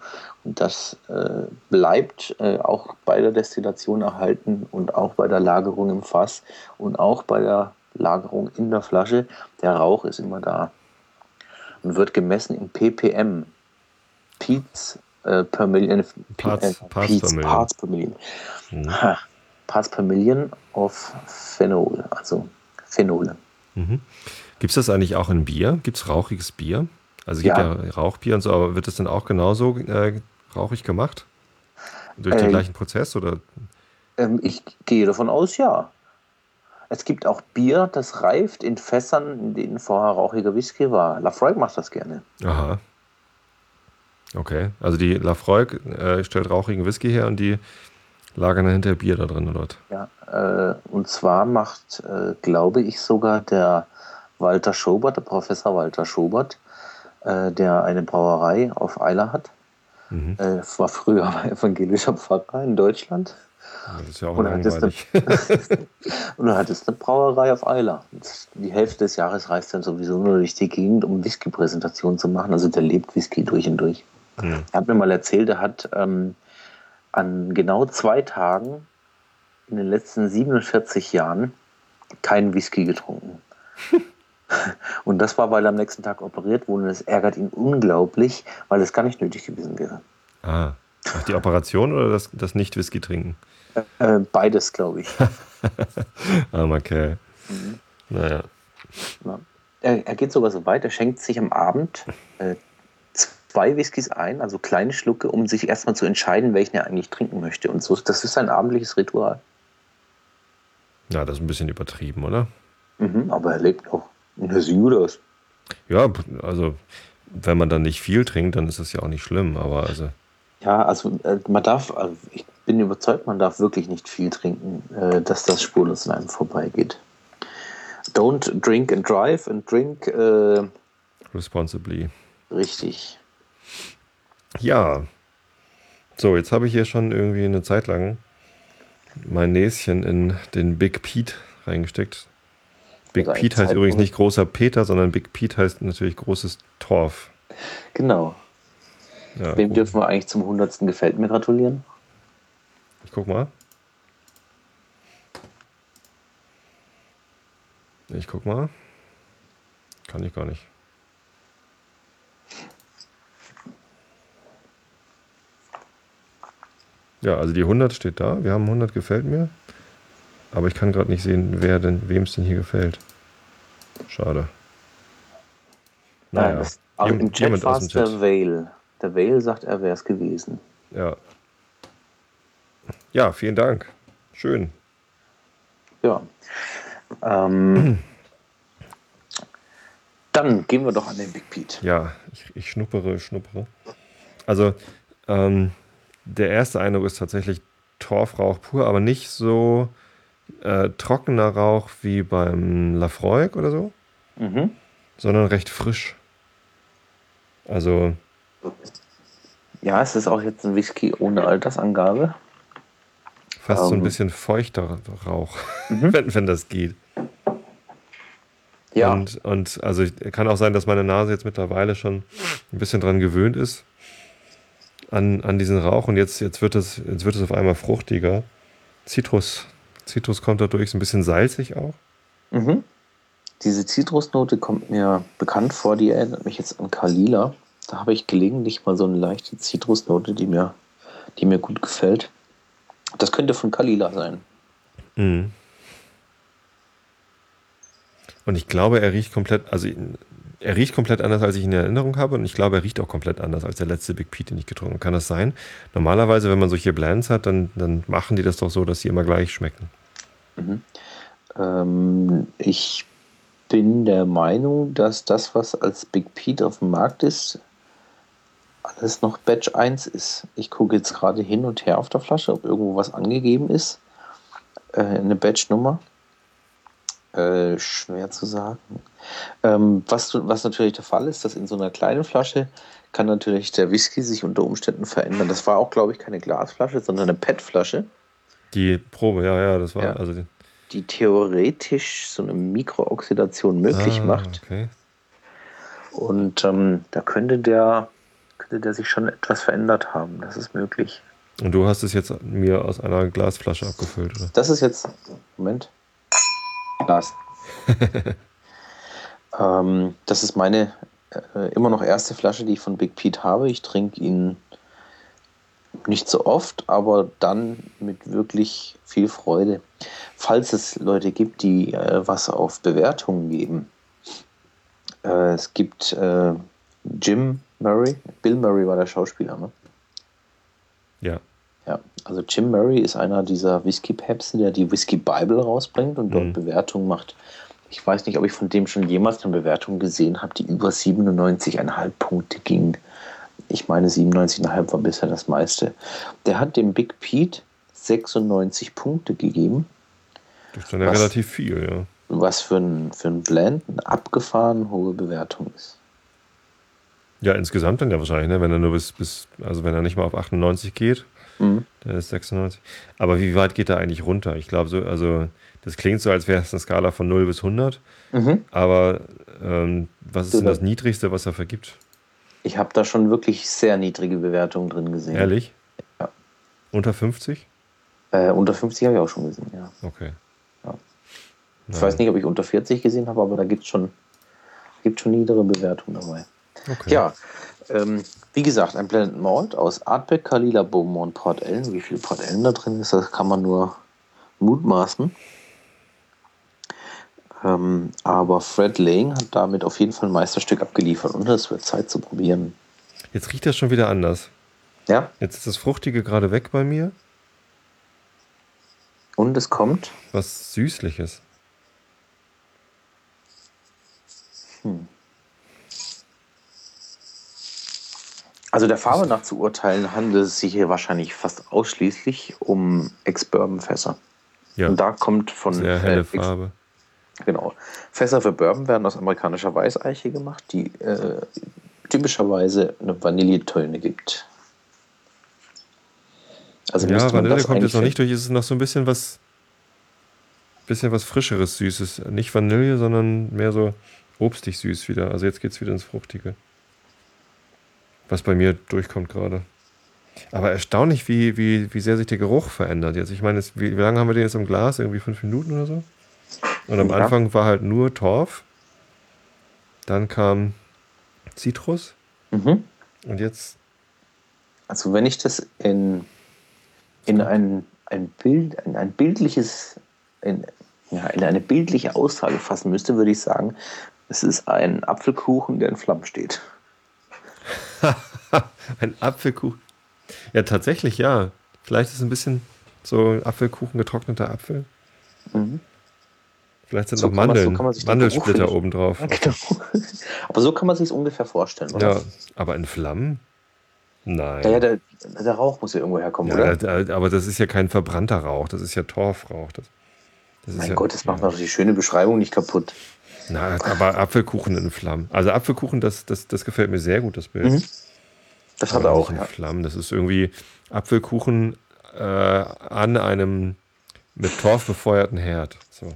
und das äh, bleibt äh, auch bei der Destillation erhalten und auch bei der Lagerung im Fass und auch bei der Lagerung in der Flasche. Der Rauch ist immer da und wird gemessen in ppm. Peats äh, per Million. Parts- äh, Parts Peats, per Million. Parts per Million. Mhm. Parts per Million of Phenol, also Phenole. Mhm. Gibt es das eigentlich auch in Bier? Gibt es rauchiges Bier? Also es gibt ja. Ja. Rauchbier und so, aber wird das dann auch genauso äh, rauchig gemacht? Durch den Äh, gleichen Prozess oder? Ähm, ich gehe davon aus, ja. Es gibt auch Bier, das reift in Fässern, in denen vorher rauchiger Whisky war. Lafroig macht das gerne. Aha. Okay, also die Lafroig äh, stellt rauchigen Whisky her und die lagern dann hinterher Bier da drin, oder? was? Ja, äh, und zwar macht, äh, glaube ich, sogar der Walter Schobert, der Professor Walter Schobert, äh, der eine Brauerei auf Eiler hat. Mhm. Äh, war früher evangelischer Pfarrer in Deutschland. Das ist ja auch Oder hat das langweilig. Und dann hat es eine Brauerei auf Eiler. Und Die Hälfte des Jahres reist dann sowieso nur durch die Gegend, um Whisky-Präsentationen zu machen. Also der lebt Whisky durch und durch. Hm. Er hat mir mal erzählt, er hat ähm, an genau zwei Tagen in den letzten 47 Jahren keinen Whisky getrunken. Und das war, weil er am nächsten Tag operiert wurde. Und es ärgert ihn unglaublich, weil es gar nicht nötig gewesen wäre. Ah. Ach, die Operation oder das, das Nicht-Whisky trinken? Äh, beides, glaube ich. Armer Kerl. Mhm. Naja. Ja. Er, er, geht sogar so weit, er schenkt sich am Abend äh, zwei Whiskys ein, also kleine Schlucke, um sich erstmal zu entscheiden, welchen er eigentlich trinken möchte. Und so, das ist sein abendliches Ritual. Ja, das ist ein bisschen übertrieben, oder? Mhm, aber er lebt noch. Und er sieht gut aus. Ja, also wenn man dann nicht viel trinkt, dann ist das ja auch nicht schlimm, aber also. Ja, also äh, man darf, also ich bin überzeugt, man darf wirklich nicht viel trinken, äh, dass das spurlos an einem vorbeigeht. Don't drink and drive and drink äh, responsibly. Richtig. Ja. So, jetzt habe ich hier schon irgendwie eine Zeit lang mein Näschen in den Big Pete reingesteckt. Big also Pete heißt übrigens nicht großer Peter, sondern Big Pete heißt natürlich großes Torf. Genau. Ja, Wem gut. dürfen wir eigentlich zum 100. Gefällt mir gratulieren? Ich guck mal. Ich guck mal. Kann ich gar nicht. Ja, also die 100 steht da. Wir haben 100 gefällt mir. Aber ich kann gerade nicht sehen, wer denn, wem es denn hier gefällt. Schade. Naja. Nein, das, also im Chat war es der Vale. Der Vale sagt, er wäre es gewesen. Ja. Ja, vielen Dank. Schön. Ja. Ähm, dann gehen wir doch an den Big Pete. Ja, ich, ich schnuppere, schnuppere. Also, ähm, der erste Eindruck ist tatsächlich Torfrauch pur, aber nicht so äh, trockener Rauch wie beim Lafroig oder so, mhm. sondern recht frisch. Also. Ja, es ist auch jetzt ein Whisky ohne Altersangabe. Fast um, so ein ähm. bisschen feuchter Rauch, mhm. wenn, wenn das geht. Ja. Und, und also kann auch sein, dass meine Nase jetzt mittlerweile schon ein bisschen dran gewöhnt ist an, an diesen Rauch und jetzt, jetzt, wird es, jetzt wird es auf einmal fruchtiger. Zitrus, Zitrus kommt dadurch, so ein bisschen salzig auch. Mhm. Diese Zitrusnote kommt mir bekannt vor, die erinnert mich jetzt an Kalila. Da habe ich gelegentlich mal so eine leichte Zitrusnote, die mir, die mir gut gefällt. Das könnte von Kalila sein. Mhm. Und ich glaube, er riecht komplett, also er riecht komplett anders, als ich ihn in Erinnerung habe. Und ich glaube, er riecht auch komplett anders als der letzte Big Pete, den ich getrunken habe. Kann das sein? Normalerweise, wenn man solche Blends hat, dann, dann machen die das doch so, dass sie immer gleich schmecken. Mhm. Ähm, ich bin der Meinung, dass das, was als Big Pete auf dem Markt ist, alles noch Batch 1 ist. Ich gucke jetzt gerade hin und her auf der Flasche, ob irgendwo was angegeben ist. Äh, eine Batch-Nummer. Äh, schwer zu sagen. Ähm, was, was natürlich der Fall ist, dass in so einer kleinen Flasche kann natürlich der Whisky sich unter Umständen verändern. Das war auch, glaube ich, keine Glasflasche, sondern eine PET-Flasche. Die Probe, ja, ja, das war ja. also die, die theoretisch so eine Mikrooxidation möglich ah, macht. Okay. Und ähm, da könnte der, könnte der sich schon etwas verändert haben. Das ist möglich. Und du hast es jetzt mir aus einer Glasflasche abgefüllt, oder? Das ist jetzt. Moment. Glas. ähm, das ist meine äh, immer noch erste Flasche, die ich von Big Pete habe. Ich trinke ihn nicht so oft, aber dann mit wirklich viel Freude. Falls es Leute gibt, die äh, was auf Bewertungen geben. Äh, es gibt äh, Jim Murray, Bill Murray war der Schauspieler, ne? Ja. Also Jim Murray ist einer dieser Whisky-Päpste, der die Whisky Bible rausbringt und dort mhm. Bewertungen macht. Ich weiß nicht, ob ich von dem schon jemals eine Bewertung gesehen habe, die über 97,5 Punkte ging. Ich meine, 97,5 war bisher das meiste. Der hat dem Big Pete 96 Punkte gegeben. Das ist dann ja was, relativ viel, ja. Was für ein, für ein Blend eine abgefahren hohe Bewertung ist. Ja, insgesamt dann ja wahrscheinlich, ne? wenn er nur bis, bis, also wenn er nicht mal auf 98 geht. Mhm. Der ist 96. Aber wie weit geht er eigentlich runter? Ich glaube, so, also das klingt so, als wäre es eine Skala von 0 bis 100. Mhm. Aber ähm, was ist denn das Niedrigste, was er vergibt? Ich habe da schon wirklich sehr niedrige Bewertungen drin gesehen. Ehrlich? Ja. Unter 50? Äh, unter 50 habe ich auch schon gesehen, ja. Okay. Ja. Ich weiß nicht, ob ich unter 40 gesehen habe, aber da gibt es schon schon niedere Bewertungen dabei. Okay. Ja, ähm, wie gesagt, ein Blended Malt aus Artbeck, Kalila, Beaumont, Port Ellen. Wie viel Port Ellen da drin ist, das kann man nur mutmaßen. Ähm, aber Fred Lang hat damit auf jeden Fall ein Meisterstück abgeliefert und es wird Zeit zu probieren. Jetzt riecht das schon wieder anders. Ja. Jetzt ist das Fruchtige gerade weg bei mir. Und es kommt? Was Süßliches. Hm. Also der Farbe nach zu urteilen handelt es sich hier wahrscheinlich fast ausschließlich um Ex-Bourbon-Fässer. Ja. Und da kommt von sehr helle äh, Farbe. Genau. Fässer für Bourbon werden aus amerikanischer Weißeiche gemacht, die äh, typischerweise eine Vanilletöne gibt. Also ja, Vanille kommt jetzt noch nicht durch. Es ist noch so ein bisschen was, bisschen was frischeres, süßes. Nicht Vanille, sondern mehr so obstig süß wieder. Also jetzt geht es wieder ins Fruchtige. Was bei mir durchkommt gerade. Aber erstaunlich, wie, wie, wie sehr sich der Geruch verändert jetzt. Ich meine, wie, wie lange haben wir den jetzt im Glas? Irgendwie fünf Minuten oder so? Und am ja. Anfang war halt nur Torf. Dann kam Zitrus. Mhm. Und jetzt. Also, wenn ich das in, in ein, ein Bild, in ein bildliches, in, ja, in eine bildliche Aussage fassen müsste, würde ich sagen, es ist ein Apfelkuchen, der in Flammen steht. ein Apfelkuchen. Ja, tatsächlich, ja. Vielleicht ist es ein bisschen so ein Apfelkuchen, getrockneter Apfel. Mhm. Vielleicht sind so noch Mandeln, man, so Mandelsplitter obendrauf. Genau. Aber so kann man sich es ungefähr vorstellen, oder? Ja, aber in Flammen? Nein. Ja, ja der, der, Rauch muss ja irgendwo herkommen, ja, oder? aber das ist ja kein verbrannter Rauch, das ist ja Torfrauch. Das, das mein ja, Gott, das macht doch die schöne Beschreibung nicht kaputt. Na, aber Apfelkuchen in Flammen. Also Apfelkuchen, das, das, das gefällt mir sehr gut, das Bild. Mhm. Das hat er auch, ja. Flammen. Das ist irgendwie Apfelkuchen äh, an einem mit Torf befeuerten Herd. So.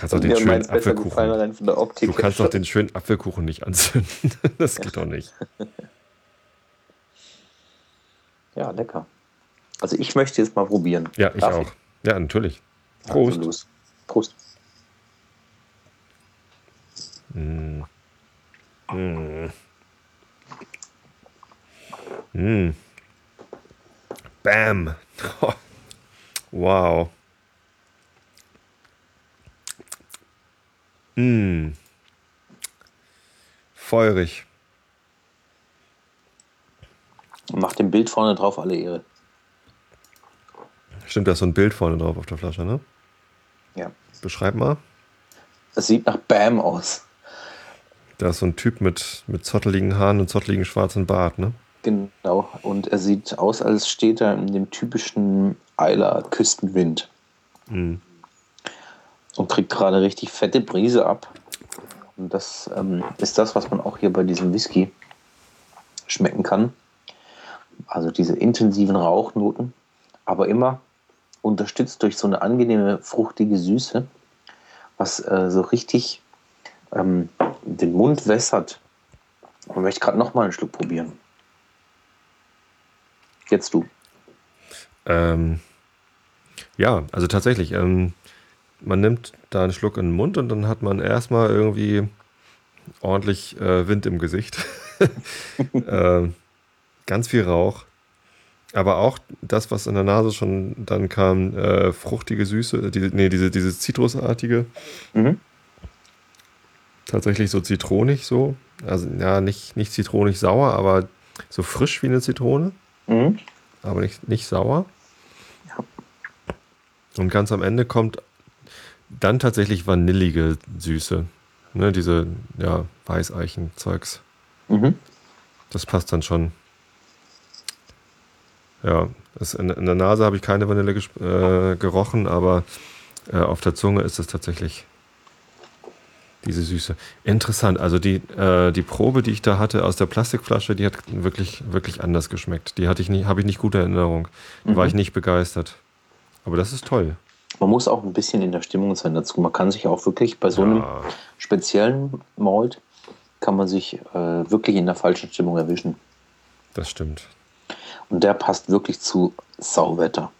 kannst auch den schönen Apfelkuchen. du kannst doch den schönen Apfelkuchen nicht anzünden. das geht doch nicht. Ja, lecker. Also ich möchte jetzt mal probieren. Ja, ich Darf auch. Ich? Ja, natürlich. Prost. Also Prost. Mm. Mm. Mm. Bam. wow. Mm. Feurig. Macht dem Bild vorne drauf alle Ehre. Stimmt, da ist so ein Bild vorne drauf auf der Flasche, ne? Ja. Beschreib mal. Das sieht nach Bam aus. Da ist so ein Typ mit, mit zotteligen Haaren und zotteligen schwarzen Bart, ne? Genau. Und er sieht aus, als steht er in dem typischen Eiler Küstenwind. Mhm. Und kriegt gerade richtig fette Brise ab. Und das ähm, ist das, was man auch hier bei diesem Whisky schmecken kann. Also diese intensiven Rauchnoten, aber immer unterstützt durch so eine angenehme, fruchtige Süße, was äh, so richtig ähm, den Mund wässert. Und möchte gerade noch mal einen Schluck probieren. Jetzt du. Ähm, ja, also tatsächlich. Ähm, man nimmt da einen Schluck in den Mund und dann hat man erstmal irgendwie ordentlich äh, Wind im Gesicht. äh, ganz viel Rauch. Aber auch das, was in der Nase schon dann kam, äh, fruchtige Süße, die, nee, diese, dieses Zitrusartige. Mhm tatsächlich so zitronig so. Also ja, nicht, nicht zitronig sauer, aber so frisch wie eine Zitrone. Mhm. Aber nicht, nicht sauer. Ja. Und ganz am Ende kommt dann tatsächlich vanillige Süße. Ne, diese ja, Weißeichen-Zeugs. Mhm. Das passt dann schon. Ja, das in, in, der Nase habe ich keine Vanille äh, gerochen, aber äh, auf der Zunge ist es tatsächlich diese Süße. Interessant. Also die, äh, die Probe, die ich da hatte aus der Plastikflasche, die hat wirklich, wirklich anders geschmeckt. Die hatte ich nicht, habe ich nicht gute Erinnerung. Da mhm. war ich nicht begeistert. Aber das ist toll. Man muss auch ein bisschen in der Stimmung sein dazu. Man kann sich auch wirklich bei so einem ja. speziellen Malt kann man sich äh, wirklich in der falschen Stimmung erwischen. Das stimmt. Und der passt wirklich zu Sauwetter.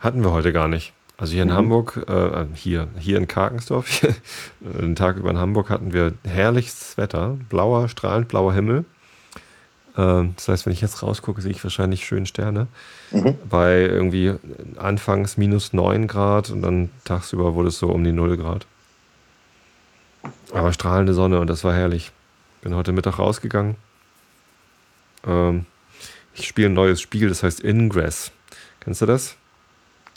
Hatten wir heute gar nicht. Also hier in mhm. Hamburg, äh, hier, hier in Karkensdorf, den Tag über in Hamburg hatten wir herrliches Wetter, blauer, strahlend blauer Himmel. Ähm, das heißt, wenn ich jetzt rausgucke, sehe ich wahrscheinlich schöne Sterne. Mhm. Bei irgendwie anfangs minus 9 Grad und dann tagsüber wurde es so um die 0 Grad. Aber strahlende Sonne und das war herrlich. Bin heute Mittag rausgegangen. Ähm, ich spiele ein neues Spiel, das heißt Ingress. Kennst du das?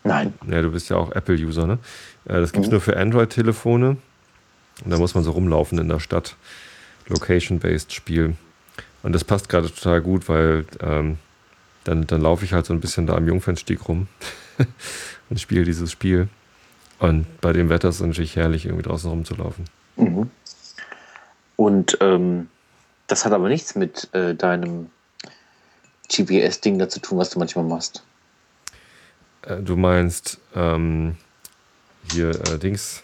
Nein. Ja, du bist ja auch Apple-User, ne? Äh, das gibt es mhm. nur für Android-Telefone. Und da muss man so rumlaufen in der Stadt. Location-based Spiel. Und das passt gerade total gut, weil ähm, dann, dann laufe ich halt so ein bisschen da am Jungfernstieg rum und spiele dieses Spiel. Und bei dem Wetter ist es natürlich herrlich, irgendwie draußen rumzulaufen. Mhm. Und ähm, das hat aber nichts mit äh, deinem GPS-Ding da zu tun, was du manchmal machst. Äh, du meinst ähm, hier äh, Dings,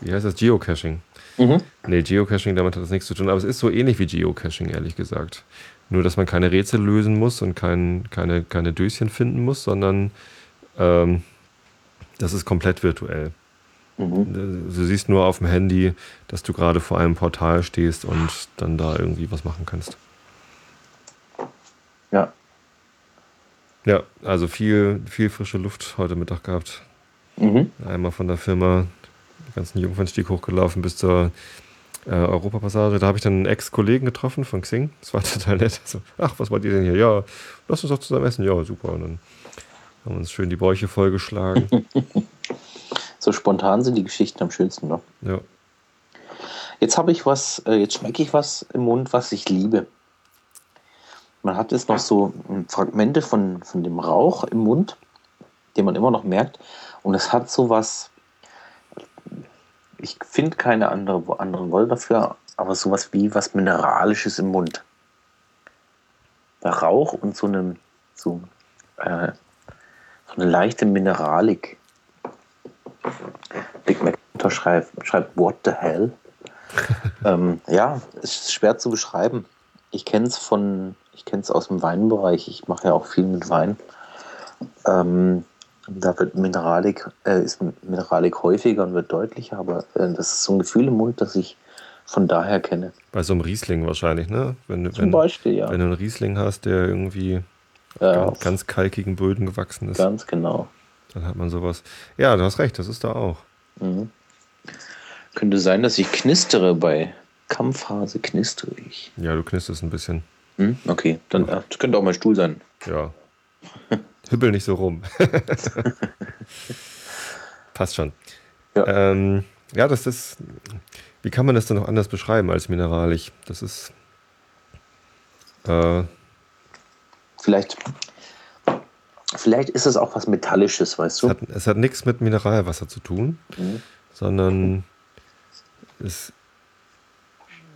wie heißt das? Geocaching. Mhm. Nee, Geocaching, damit hat das nichts zu tun. Aber es ist so ähnlich wie Geocaching, ehrlich gesagt. Nur, dass man keine Rätsel lösen muss und kein, keine, keine Döschen finden muss, sondern ähm, das ist komplett virtuell. Mhm. Du siehst nur auf dem Handy, dass du gerade vor einem Portal stehst und dann da irgendwie was machen kannst. Ja. Ja, also viel, viel frische Luft heute Mittag gehabt. Mhm. Einmal von der Firma, den ganzen Jungfernstieg hochgelaufen bis zur äh, Europapassage. Da habe ich dann einen Ex-Kollegen getroffen von Xing. Das war total nett. So, ach, was wollt ihr denn hier? Ja, lass uns doch zusammen essen. Ja, super. Und dann haben wir uns schön die Bäuche vollgeschlagen. so spontan sind die Geschichten am schönsten noch. Ja. Jetzt habe ich was, äh, jetzt schmecke ich was im Mund, was ich liebe. Man hat jetzt noch so Fragmente von, von dem Rauch im Mund, den man immer noch merkt. Und es hat so was, ich finde keine andere, anderen Worte dafür, aber sowas wie was Mineralisches im Mund. Der Rauch und so eine, so, äh, so eine leichte Mineralik. Big Mac schreibt, schreibt What the hell? ähm, ja, es ist schwer zu beschreiben. Ich kenne es von ich kenne es aus dem Weinbereich. Ich mache ja auch viel mit Wein. Ähm, da wird Mineralik, äh, ist Mineralik häufiger und wird deutlicher, aber äh, das ist so ein Gefühl im Mund, das ich von daher kenne. Bei so einem Riesling wahrscheinlich, ne? Wenn, Zum wenn, Beispiel, ja. Wenn du einen Riesling hast, der irgendwie ja, ganz, ganz kalkigen Böden gewachsen ist. Ganz genau. Dann hat man sowas. Ja, du hast recht, das ist da auch. Mhm. Könnte sein, dass ich knistere bei Kampfphase, knistere ich. Ja, du knisterst ein bisschen. Hm? Okay, dann ja. das könnte auch mein Stuhl sein. Ja. Hübbel nicht so rum. Passt schon. Ja. Ähm, ja, das ist. Wie kann man das denn noch anders beschreiben als mineralisch? Das ist. Äh, vielleicht. Vielleicht ist es auch was Metallisches, weißt du? Es hat, es hat nichts mit Mineralwasser zu tun, mhm. sondern ist.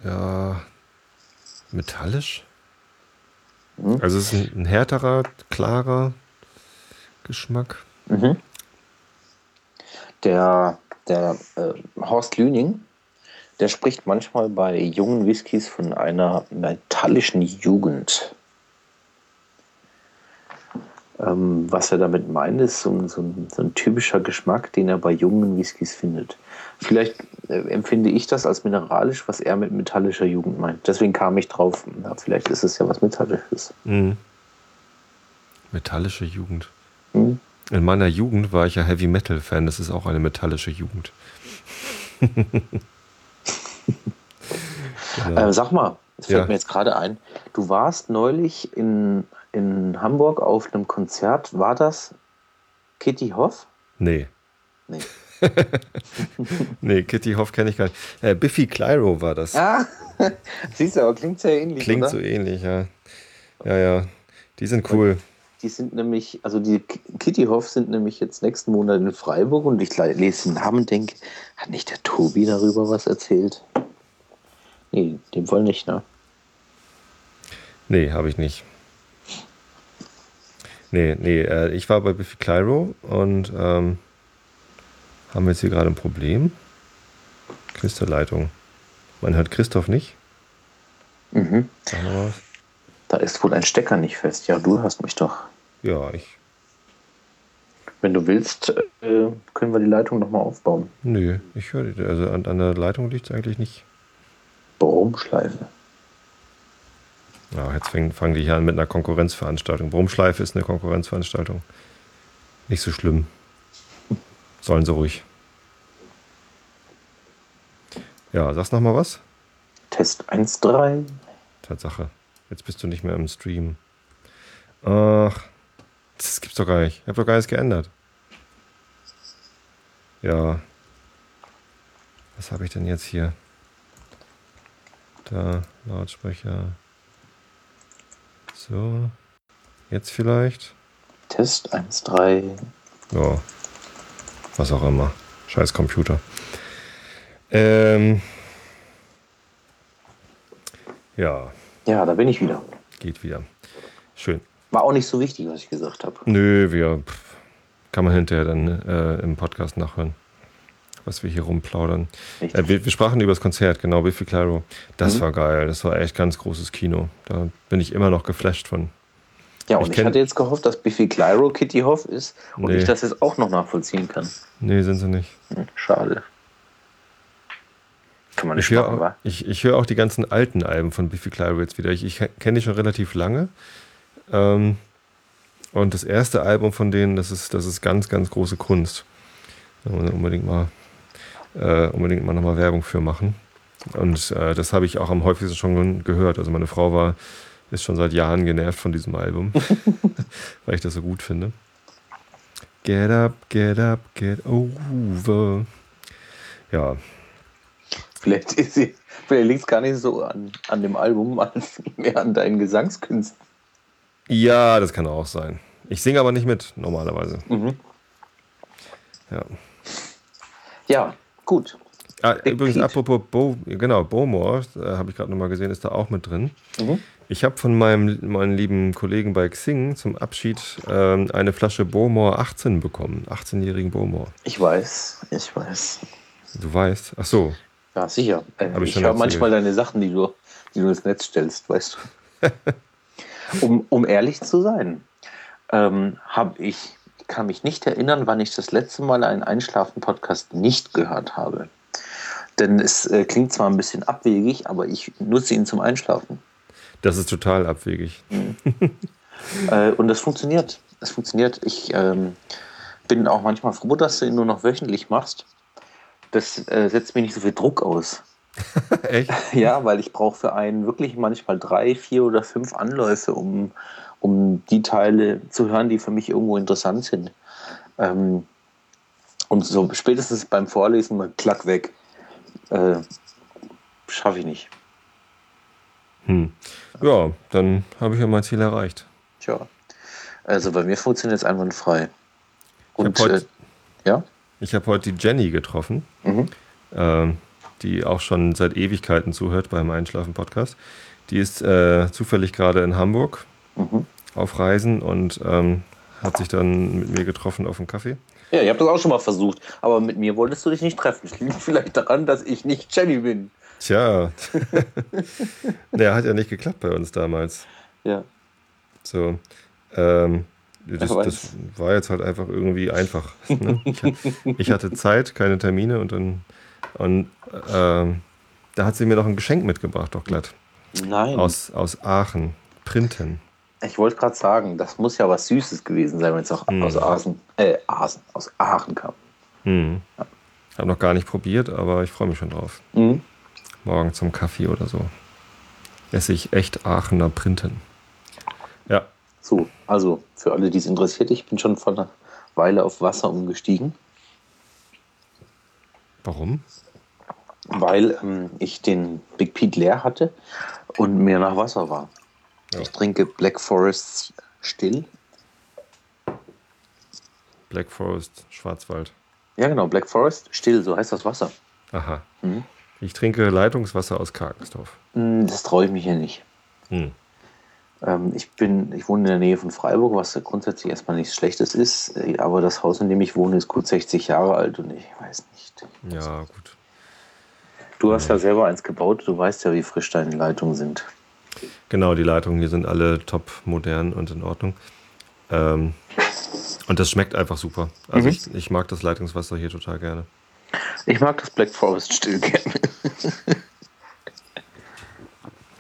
Ja. Metallisch? Mhm. Also es ist ein, härterer, klarer Geschmack. Mhm. Der, der äh, Horst Lüning, der spricht manchmal bei jungen Whiskys von einer metallischen Jugend. Ähm, was er damit meint, ist so ein, so, so ein, typischer Geschmack, den er bei jungen Whiskys findet. Vielleicht äh, empfinde ich das als mineralisch, was er mit metallischer Jugend meint. Deswegen kam ich drauf, na, vielleicht ist es ja was Metallisches. Mhm. Metallische Jugend. Mhm. In meiner Jugend war ich ja Heavy Metal Fan, das ist auch eine metallische Jugend. genau. äh, sag mal, es fällt ja. mir jetzt gerade ein, du warst neulich in in Hamburg auf einem Konzert. War das Kitty Hoff? Nee. Nee. nee, Kitty Hoff kenne ich gar nicht. Äh, Biffy Clyro war das. Ah, siehst du, aber klingt sehr ähnlich. Klingt oder? so ähnlich, ja. Ja, ja. Die sind cool. Die sind nämlich, also die Kitty Hoff sind nämlich jetzt nächsten Monat in Freiburg und ich lese den Namen und denke, hat nicht der Tobi darüber was erzählt? Nee, dem wohl nicht, ne? Nee, habe ich nicht. Nee, nee, äh, ich war bei Biffy Clyro und ähm, haben wir jetzt hier gerade ein Problem. Knisterleitung. Man hört Christoph nicht. Mhm. Sag mal was. Da ist wohl ein Stecker nicht fest. Ja, du hörst mich doch. Ja, ich. Wenn du willst, äh, können wir die Leitung nochmal aufbauen. Nö, ich höre, also an, an der Leitung liegt es eigentlich nicht. Brumschleife. Ja, jetzt fangen, fangen die hier an mit einer Konkurrenzveranstaltung. Brumschleife ist eine Konkurrenzveranstaltung. Nicht so schlimm. Sollen sie ruhig. Ja, sagst noch mal was? Test 1.3. Tatsache. Jetzt bist du nicht mehr im Stream. Ach, das gibt's doch gar nicht. Ich habe doch gar nichts geändert. Ja. Was habe ich denn jetzt hier? Da, Lautsprecher. So. Jetzt vielleicht? Test 1.3. Ja. Was auch immer. Scheiß Computer. Ähm. Ja, Ja, da bin ich wieder. geht wieder. Schön. War auch nicht so wichtig, was ich gesagt habe. Nö, wir pff, kann man hinterher dann äh, im Podcast nachhören, was wir hier rumplaudern. Äh, wir, wir sprachen über das Konzert, genau, Biffy Clyro. Das Mhm. war geil, das war echt ganz großes Kino. Da bin ich immer noch geflasht von. Ja, und Ich ich, hatte jetzt gehofft, dass Biffy Clyro Kitty Hoff ist und Nee. ich das jetzt auch noch nachvollziehen kann. Nee, sind sie nicht. Hm, schade. Kann man nicht Ich machen, höre wa? ich, ich hör auch die ganzen alten Alben von Biffy Clyro jetzt wieder. Ich, ich kenne die schon relativ lange. Ähm, und das erste Album von denen, das ist, das ist ganz, ganz große Kunst. Muss man unbedingt mal, äh, unbedingt mal nochmal Werbung für machen. Und äh, das habe ich auch am häufigsten schon gehört. Also meine Frau war, ist schon seit Jahren genervt von diesem Album, weil ich das so gut finde. Get up, get up, get over. Ja, Vielleicht, ist sie- vielleicht liegt es gar nicht so an, an dem Album, als mehr an deinen Gesangskünsten. Ja, das kann auch sein. Ich singe aber nicht mit, normalerweise. Mhm. Ja. Ja, gut. Ah, übrigens, Pete. apropos Bo, genau, Bowmore, äh, habe ich gerade nochmal gesehen, ist da auch mit drin. Mhm. Ich habe von meinem, meinem lieben Kollegen bei Xing zum Abschied ähm, eine Flasche Bowmore 18 bekommen. 18-jährigen Bowmore. Ich weiß, ich weiß. Du weißt. Ach so. Ja, sicher. Äh, Hab ich ich höre manchmal deine Sachen, die du, die du ins Netz stellst, weißt du. um, um ehrlich zu sein, ähm, habe ich kann mich nicht erinnern, wann ich das letzte Mal einen Einschlafen-Podcast nicht gehört habe. Denn es äh, klingt zwar ein bisschen abwegig, aber ich nutze ihn zum Einschlafen. Das ist total abwegig. Äh, und das funktioniert. Es funktioniert. Ich ähm, bin auch manchmal froh, dass du ihn nur noch wöchentlich machst. Das äh, setzt mir nicht so viel Druck aus. Echt? Ja, weil ich brauche für einen wirklich manchmal drei, vier oder fünf Anläufe, um, um die Teile zu hören, die für mich irgendwo interessant sind. Ähm, und so spätestens beim Vorlesen mal klack weg. Äh, Schaffe ich nicht. Hm. Ja, dann habe ich ja mein Ziel erreicht. Tja. Also bei mir funktioniert es einwandfrei. Und hab heut- äh, ja? Ich habe heute die Jenny getroffen. Mhm. ähm, die auch schon seit Ewigkeiten zuhört beim Einschlafen-Podcast. Die ist äh, zufällig gerade in Hamburg Mhm. auf Reisen und ähm, hat sich dann mit mir getroffen auf einen Kaffee. Ja, ich habe das auch schon mal versucht, aber mit mir wolltest du dich nicht treffen. Es liegt vielleicht daran, dass ich nicht Jenny bin. Tja, der hat ja nicht geklappt bei uns damals. Ja. So, ähm, das, das war jetzt halt einfach irgendwie einfach. Ne? Ich, ich hatte Zeit, keine Termine und dann und ähm, da hat sie mir noch ein Geschenk mitgebracht, doch glatt. Nein. Aus, aus Aachen. Printen. Ich wollte gerade sagen, das muss ja was Süßes gewesen sein, wenn es auch Mhm. aus Aachen, äh, Aachen, aus Aachen kam. Hm. Hab noch gar nicht probiert, aber ich freue mich schon drauf. Mhm. Morgen zum Kaffee oder so. Esse ich echt Aachener Printen. Ja. So, also für alle, die es interessiert, ich bin schon vor einer Weile auf Wasser umgestiegen, Warum? weil ähm, ich den Big Pete leer hatte und mir nach Wasser war. Ja. Ich trinke Black Forest still. Black Forest, Schwarzwald. Ja, genau, Black Forest still, so heißt das Wasser. Aha. Mhm. Ich trinke Leitungswasser aus Karkensdorf. Hm, Das traue ich mich hier nicht. Hm. Ähm, ich bin, ich wohne in der Nähe von Freiburg, was ja grundsätzlich erstmal nichts Schlechtes ist, äh, aber das Haus, in dem ich wohne, ist gut 60 Jahre alt und ich weiß nicht. Ja, gut. Du hast ja selber eins gebaut, du weißt ja, wie frisch deine Leitungen sind. Genau, die Leitungen hier sind alle top modern und in Ordnung. Ähm, Und das schmeckt einfach super. Also mhm. ich, ich mag das Leitungswasser hier total gerne. Ich mag das Black Forest still gerne.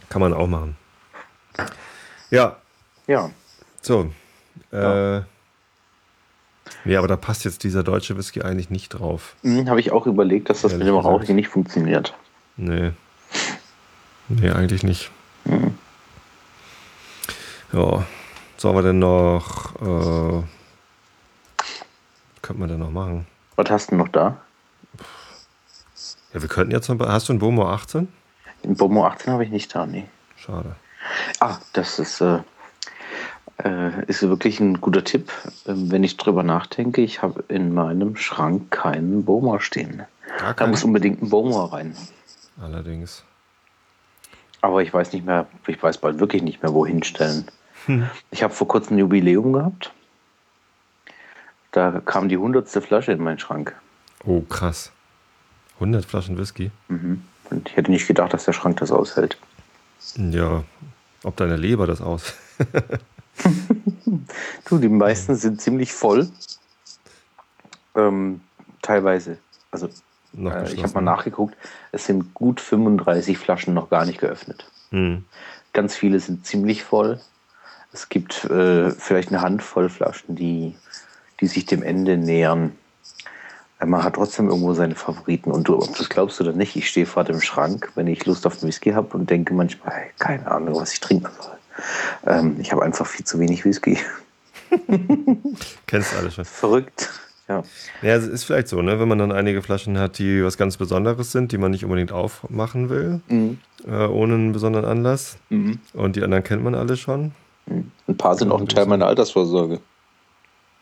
Kann man auch machen. Ja. Ja. So. Äh, ja. Nee, aber da passt jetzt dieser deutsche Whisky eigentlich nicht drauf. Mhm, Habe ich auch überlegt, dass das Ehrlich mit dem Rauch nicht funktioniert. Nee. Nee, eigentlich nicht. Mhm. Ja. Sollen wir denn noch. Äh, könnte man denn noch machen? Was hast du noch da? Ja, wir könnten jetzt noch. Hast du einen Bomo 18? Den Bomo 18 habe ich nicht da, nee. Schade. Ah, das ist. Äh, äh, ist wirklich ein guter Tipp. Ähm, wenn ich drüber nachdenke, ich habe in meinem Schrank keinen Boma stehen. Da muss unbedingt ein Boma rein. Allerdings. Aber ich weiß nicht mehr, ich weiß bald wirklich nicht mehr, wohin stellen. Hm. Ich habe vor kurzem ein Jubiläum gehabt. Da kam die hundertste Flasche in meinen Schrank. Oh, krass. 100 Flaschen Whisky? Mhm. Und ich hätte nicht gedacht, dass der Schrank das aushält. Ja, ob deine Leber das aus. du, die meisten sind ziemlich voll. Ähm, teilweise. Also, äh, ich habe mal nachgeguckt, es sind gut 35 Flaschen noch gar nicht geöffnet. Mhm. Ganz viele sind ziemlich voll. Es gibt äh, vielleicht eine Handvoll Flaschen, die, die sich dem Ende nähern. Äh, man hat trotzdem irgendwo seine Favoriten. Und du, ob das glaubst oder nicht, ich stehe vor dem Schrank, wenn ich Lust auf einen Whisky habe und denke manchmal, hey, keine Ahnung, was ich trinken soll. Ähm, ich habe einfach viel zu wenig Whisky. Kennst du alles schon. Verrückt. Ja. ja, es ist vielleicht so, ne? wenn man dann einige Flaschen hat, die was ganz Besonderes sind, die man nicht unbedingt aufmachen will, mhm. äh, ohne einen besonderen Anlass. Mhm. Und die anderen kennt man alle schon. Mhm. Ein paar sind auch ein Teil meiner Altersvorsorge.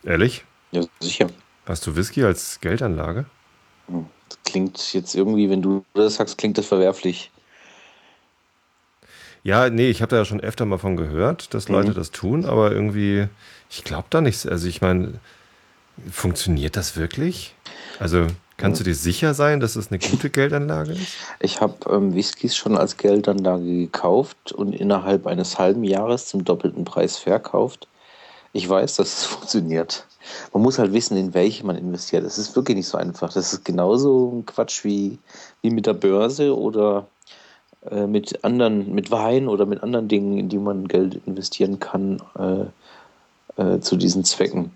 Ehrlich? Ja, sicher. Hast du Whisky als Geldanlage? Hm. Das klingt jetzt irgendwie, wenn du das sagst, klingt das verwerflich. Ja, nee, ich habe da ja schon öfter mal von gehört, dass mhm. Leute das tun, aber irgendwie, ich glaube da nichts. Also ich meine, funktioniert das wirklich? Also kannst du dir sicher sein, dass es eine gute Geldanlage ist? Ich habe ähm, Whiskys schon als Geldanlage gekauft und innerhalb eines halben Jahres zum doppelten Preis verkauft. Ich weiß, dass es funktioniert. Man muss halt wissen, in welche man investiert. Das ist wirklich nicht so einfach. Das ist genauso ein Quatsch wie, wie mit der Börse oder äh, mit anderen, mit Wein oder mit anderen Dingen, in die man Geld investieren kann, äh, äh, zu diesen Zwecken.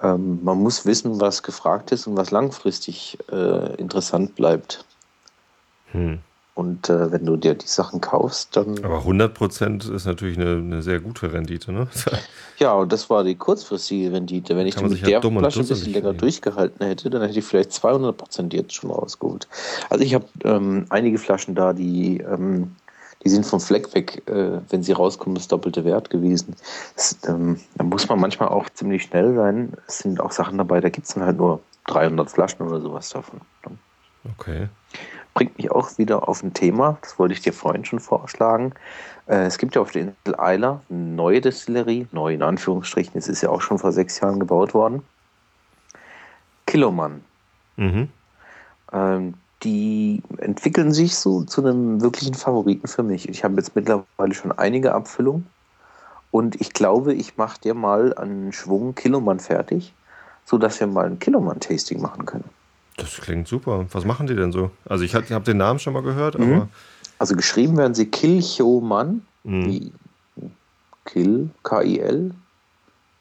Ähm, man muss wissen, was gefragt ist und was langfristig äh, interessant bleibt. Hm. Und äh, wenn du dir die Sachen kaufst, dann. Aber 100% ist natürlich eine, eine sehr gute Rendite, ne? ja, und das war die kurzfristige Rendite. Wenn ich die mit der ja Flasche ein bisschen länger durchgehalten hätte, dann hätte ich vielleicht 200% jetzt schon rausgeholt. Also ich habe ähm, einige Flaschen da, die, ähm, die sind vom Fleck weg, äh, wenn sie rauskommen, das doppelte Wert gewesen. Das, ähm, da muss man manchmal auch ziemlich schnell sein. Es sind auch Sachen dabei, da gibt es dann halt nur 300 Flaschen oder sowas davon. Ne? Okay bringt mich auch wieder auf ein Thema, das wollte ich dir vorhin schon vorschlagen. Äh, es gibt ja auf der Insel Eiler eine neue Destillerie, neu in Anführungsstrichen, es ist ja auch schon vor sechs Jahren gebaut worden. Kilomann. Mhm. Ähm, die entwickeln sich so zu einem wirklichen Favoriten für mich. Ich habe jetzt mittlerweile schon einige Abfüllungen und ich glaube, ich mache dir mal einen Schwung Kilomann fertig, sodass wir mal ein Kilomann-Tasting machen können. Das klingt super. Was machen die denn so? Also ich habe hab den Namen schon mal gehört, mhm. aber. Also geschrieben werden sie Kilchoman. Mhm. Kill, K-I-L,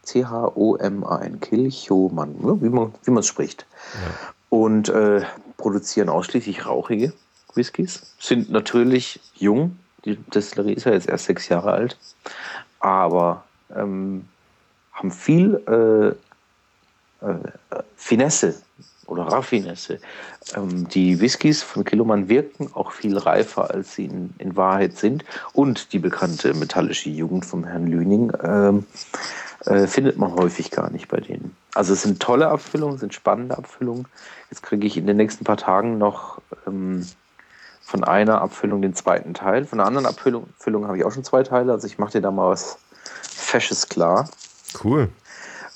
C-H-O-M-A-N. Kilchoman, wie man wie es spricht. Ja. Und äh, produzieren ausschließlich rauchige Whiskys. Sind natürlich jung. Die Destillerie ist ja jetzt erst sechs Jahre alt. Aber ähm, haben viel äh, äh, Finesse oder Raffinesse. Ähm, die Whiskys von Kiloman wirken auch viel reifer, als sie in, in, Wahrheit sind. Und die bekannte metallische Jugend vom Herrn Lüning ähm, äh, findet man häufig gar nicht bei denen. Also es sind tolle Abfüllungen, sind spannende Abfüllungen. Jetzt kriege ich in den nächsten paar Tagen noch ähm, von einer Abfüllung den zweiten Teil. Von einer anderen Abfüllung, Abfüllung habe ich auch schon zwei Teile. Also ich mache dir da mal was Fesches klar. Cool.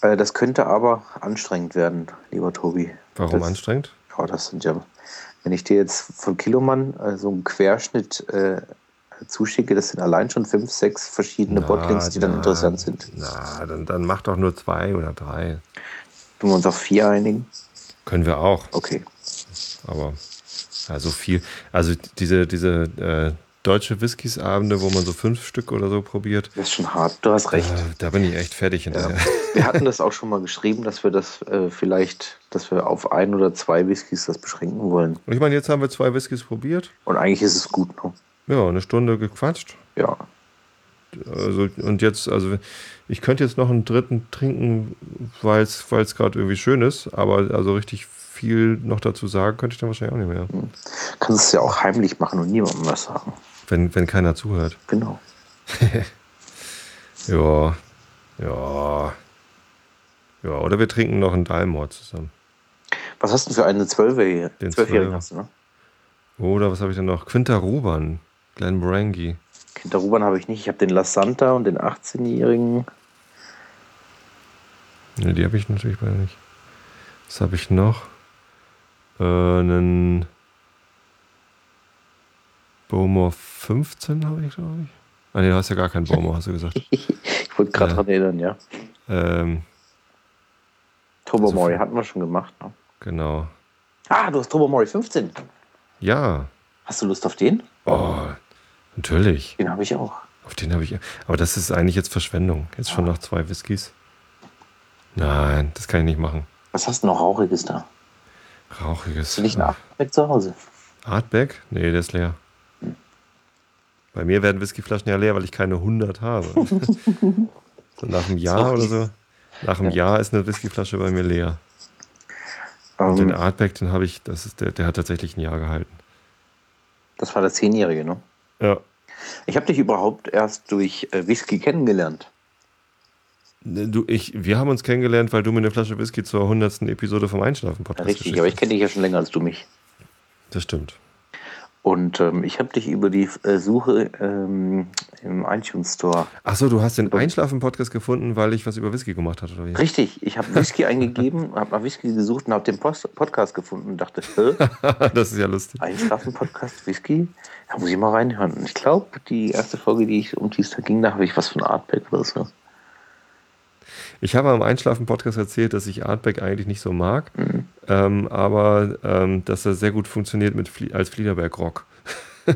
Äh, das könnte aber anstrengend werden, lieber Tobi. Warum das, anstrengend? Ja, das sind ja, wenn ich dir jetzt von Kilomann äh, so einen Querschnitt äh, zuschicke, das sind allein schon fünf, sechs verschiedene Na, Botlings, die dann na, interessant sind. Na, dann, dann mach doch nur zwei oder drei. Können wir uns auf vier einigen? Können wir auch. Okay. Aber ja, so viel. Also diese, diese äh, deutsche Whiskys-Abende, wo man so fünf Stück oder so probiert, Das ist schon hart. Du hast recht. äh, da bin ich echt fertig Ja. hinterher. Wir hatten das auch schon mal geschrieben, dass wir das äh, vielleicht, dass wir auf ein oder zwei Whiskys das beschränken wollen. Und ich meine, jetzt haben wir zwei Whiskys probiert. Und eigentlich ist es gut, ne? Ja, eine Stunde gequatscht. Ja. Also, und jetzt, also ich könnte jetzt noch einen dritten trinken, weil es gerade irgendwie schön ist, aber also richtig viel noch dazu sagen könnte ich dann wahrscheinlich auch nicht mehr. Kannst es ja auch heimlich machen und niemandem was sagen. Wenn, wenn keiner zuhört. Genau. Ja, ja. Ja, oder wir trinken noch einen Dalmor zusammen. Was hast du für eine Zwölfjährige? Den Zwölfjährige Zwölfer. hast du, ne? Oder was habe ich denn noch? Quinta Ruban, Glenn Brangy. Kinder Ruban habe ich nicht. Ich habe den La Santa und den 18-Jährigen. Ne, die habe ich natürlich beide nicht. Was habe ich noch? Äh, einen Bowmore 15 habe ich, glaube ich. Ah, nee, du hast ja gar keinen Bowmore, hast du gesagt. Ich wollte gerade Ja. dran erinnern, ja. ähm, Tobermory viel. hatten wir schon gemacht. Ne? genau. Ah, du hast Tobermory 15. Ja. Hast du Lust auf den? Oh, natürlich. Den habe ich auch. Auf den habe ich. Aber das ist eigentlich jetzt Verschwendung. Jetzt schon nach zwei Whiskys. Nein, das kann ich nicht machen. Was hast du noch Rauchiges da? Rauchiges. Hast du nicht einen Achtback zu Hause? Artback? Nee, der ist leer. Bei mir werden Whiskyflaschen ja leer, weil ich keine 100 habe. so nach einem Jahr oder so. Nach einem Jahr ist eine Whiskyflasche bei mir leer. Und den Ähm, Artback, den habe ich, das ist der, der hat tatsächlich ein Jahr gehalten. das war der Zehnjährige, ne? Ja. Ich habe dich überhaupt erst durch äh, Whisky kennengelernt. Ne, Du, ich, wir haben uns kennengelernt, weil du mir eine Flasche Whisky zur 100. Episode vom Einschlafen-Podcast Richtig, aber ich kenne dich ja schon länger als du mich. Das stimmt. Und ähm, ich habe dich über die äh, Suche ähm, im iTunes Store. Achso, du hast den Einschlafen-Podcast gefunden, weil ich was über Whisky gemacht habe, oder wie? Richtig, ich habe Whisky eingegeben, habe nach Whisky gesucht und habe den Post Podcast gefunden und dachte, Hä? das ist ja lustig. Einschlafen-Podcast, Whisky? Da muss ich mal reinhören. Und ich glaube, die erste Folge, die ich um die es da ging, da habe ich was von Artback oder so. Ich habe am Einschlafen-Podcast erzählt, dass ich Artback eigentlich nicht so mag, Mhm. ähm, aber ähm, dass er sehr gut funktioniert mit Flie als Fliederberg-Rock.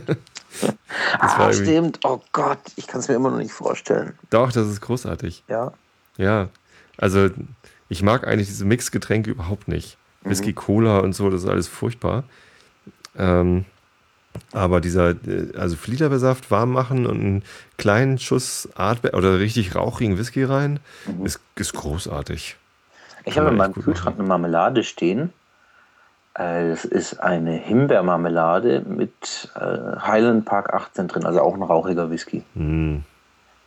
Ah, stimmt. Oh Gott, ich kann es mir immer noch nicht vorstellen. Doch, das ist großartig. Ja. Ja, also ich mag eigentlich diese Mixgetränke überhaupt nicht. Whisky, Cola und so, das ist alles furchtbar. Ähm, aber dieser, äh, also Fliederbeersaft warm machen und einen kleinen Schuss Artbeer oder richtig rauchigen Whisky rein, ist, ist großartig. Ich Kann habe in meinem Kühlschrank eine Marmelade stehen. Äh, Das ist eine Himbeermarmelade mit äh, Highland Park 18 drin, also auch ein rauchiger Whisky. Mm.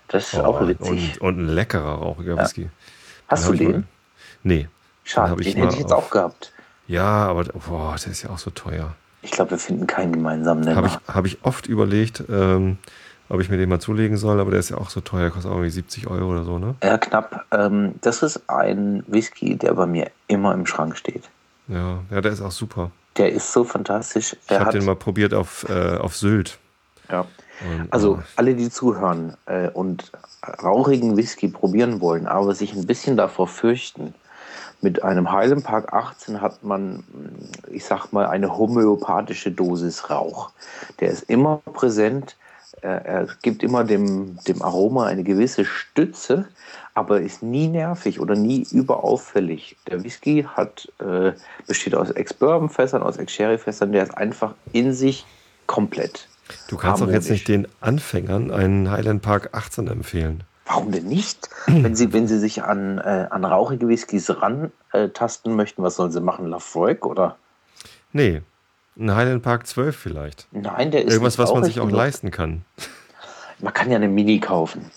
Das ist Oh, auch witzig. Und, und ein leckerer rauchiger Whisky. Hast Den du den? Mal, nee. Schade, den hätte ich jetzt auch gehabt. Ja, aber boah, der ist ja auch so teuer. Ich glaube, wir finden keinen gemeinsamen Nenner. Habe ich, hab ich oft überlegt, ähm, ob ich mir den mal zulegen soll, aber der ist ja auch so teuer, kostet auch irgendwie 70 Euro oder so, ne? Ja, knapp. Ähm, das ist ein Whisky, der bei mir immer im Schrank steht. Ja, ja, der ist auch super. Der ist so fantastisch. Ich Der habe den mal probiert auf, äh, auf Sylt. ja. Und, Also äh, alle, die zuhören äh, und rauchigen Whisky probieren wollen, aber sich ein bisschen davor fürchten, mit einem Highland Park 18 hat man, ich sag mal, eine homöopathische Dosis Rauch. Der ist immer präsent, er gibt immer dem, dem Aroma eine gewisse Stütze, aber ist nie nervig oder nie überauffällig. Der Whisky hat, äh, besteht aus Ex-Bourbon-Fässern, aus Ex-Sherry-Fässern, der ist einfach in sich komplett. du kannst doch jetzt harmonisch. nicht den Anfängern einen Highland Park 18 empfehlen. Warum denn nicht? Wenn Sie, wenn Sie sich an, äh, an rauchige Whiskys rantasten möchten, was sollen Sie machen? Lafroig oder? Nee, ein Highland Park 12 vielleicht. Nein, der ist Irgendwas, was man sich auch leisten kann. Man kann ja eine Mini kaufen.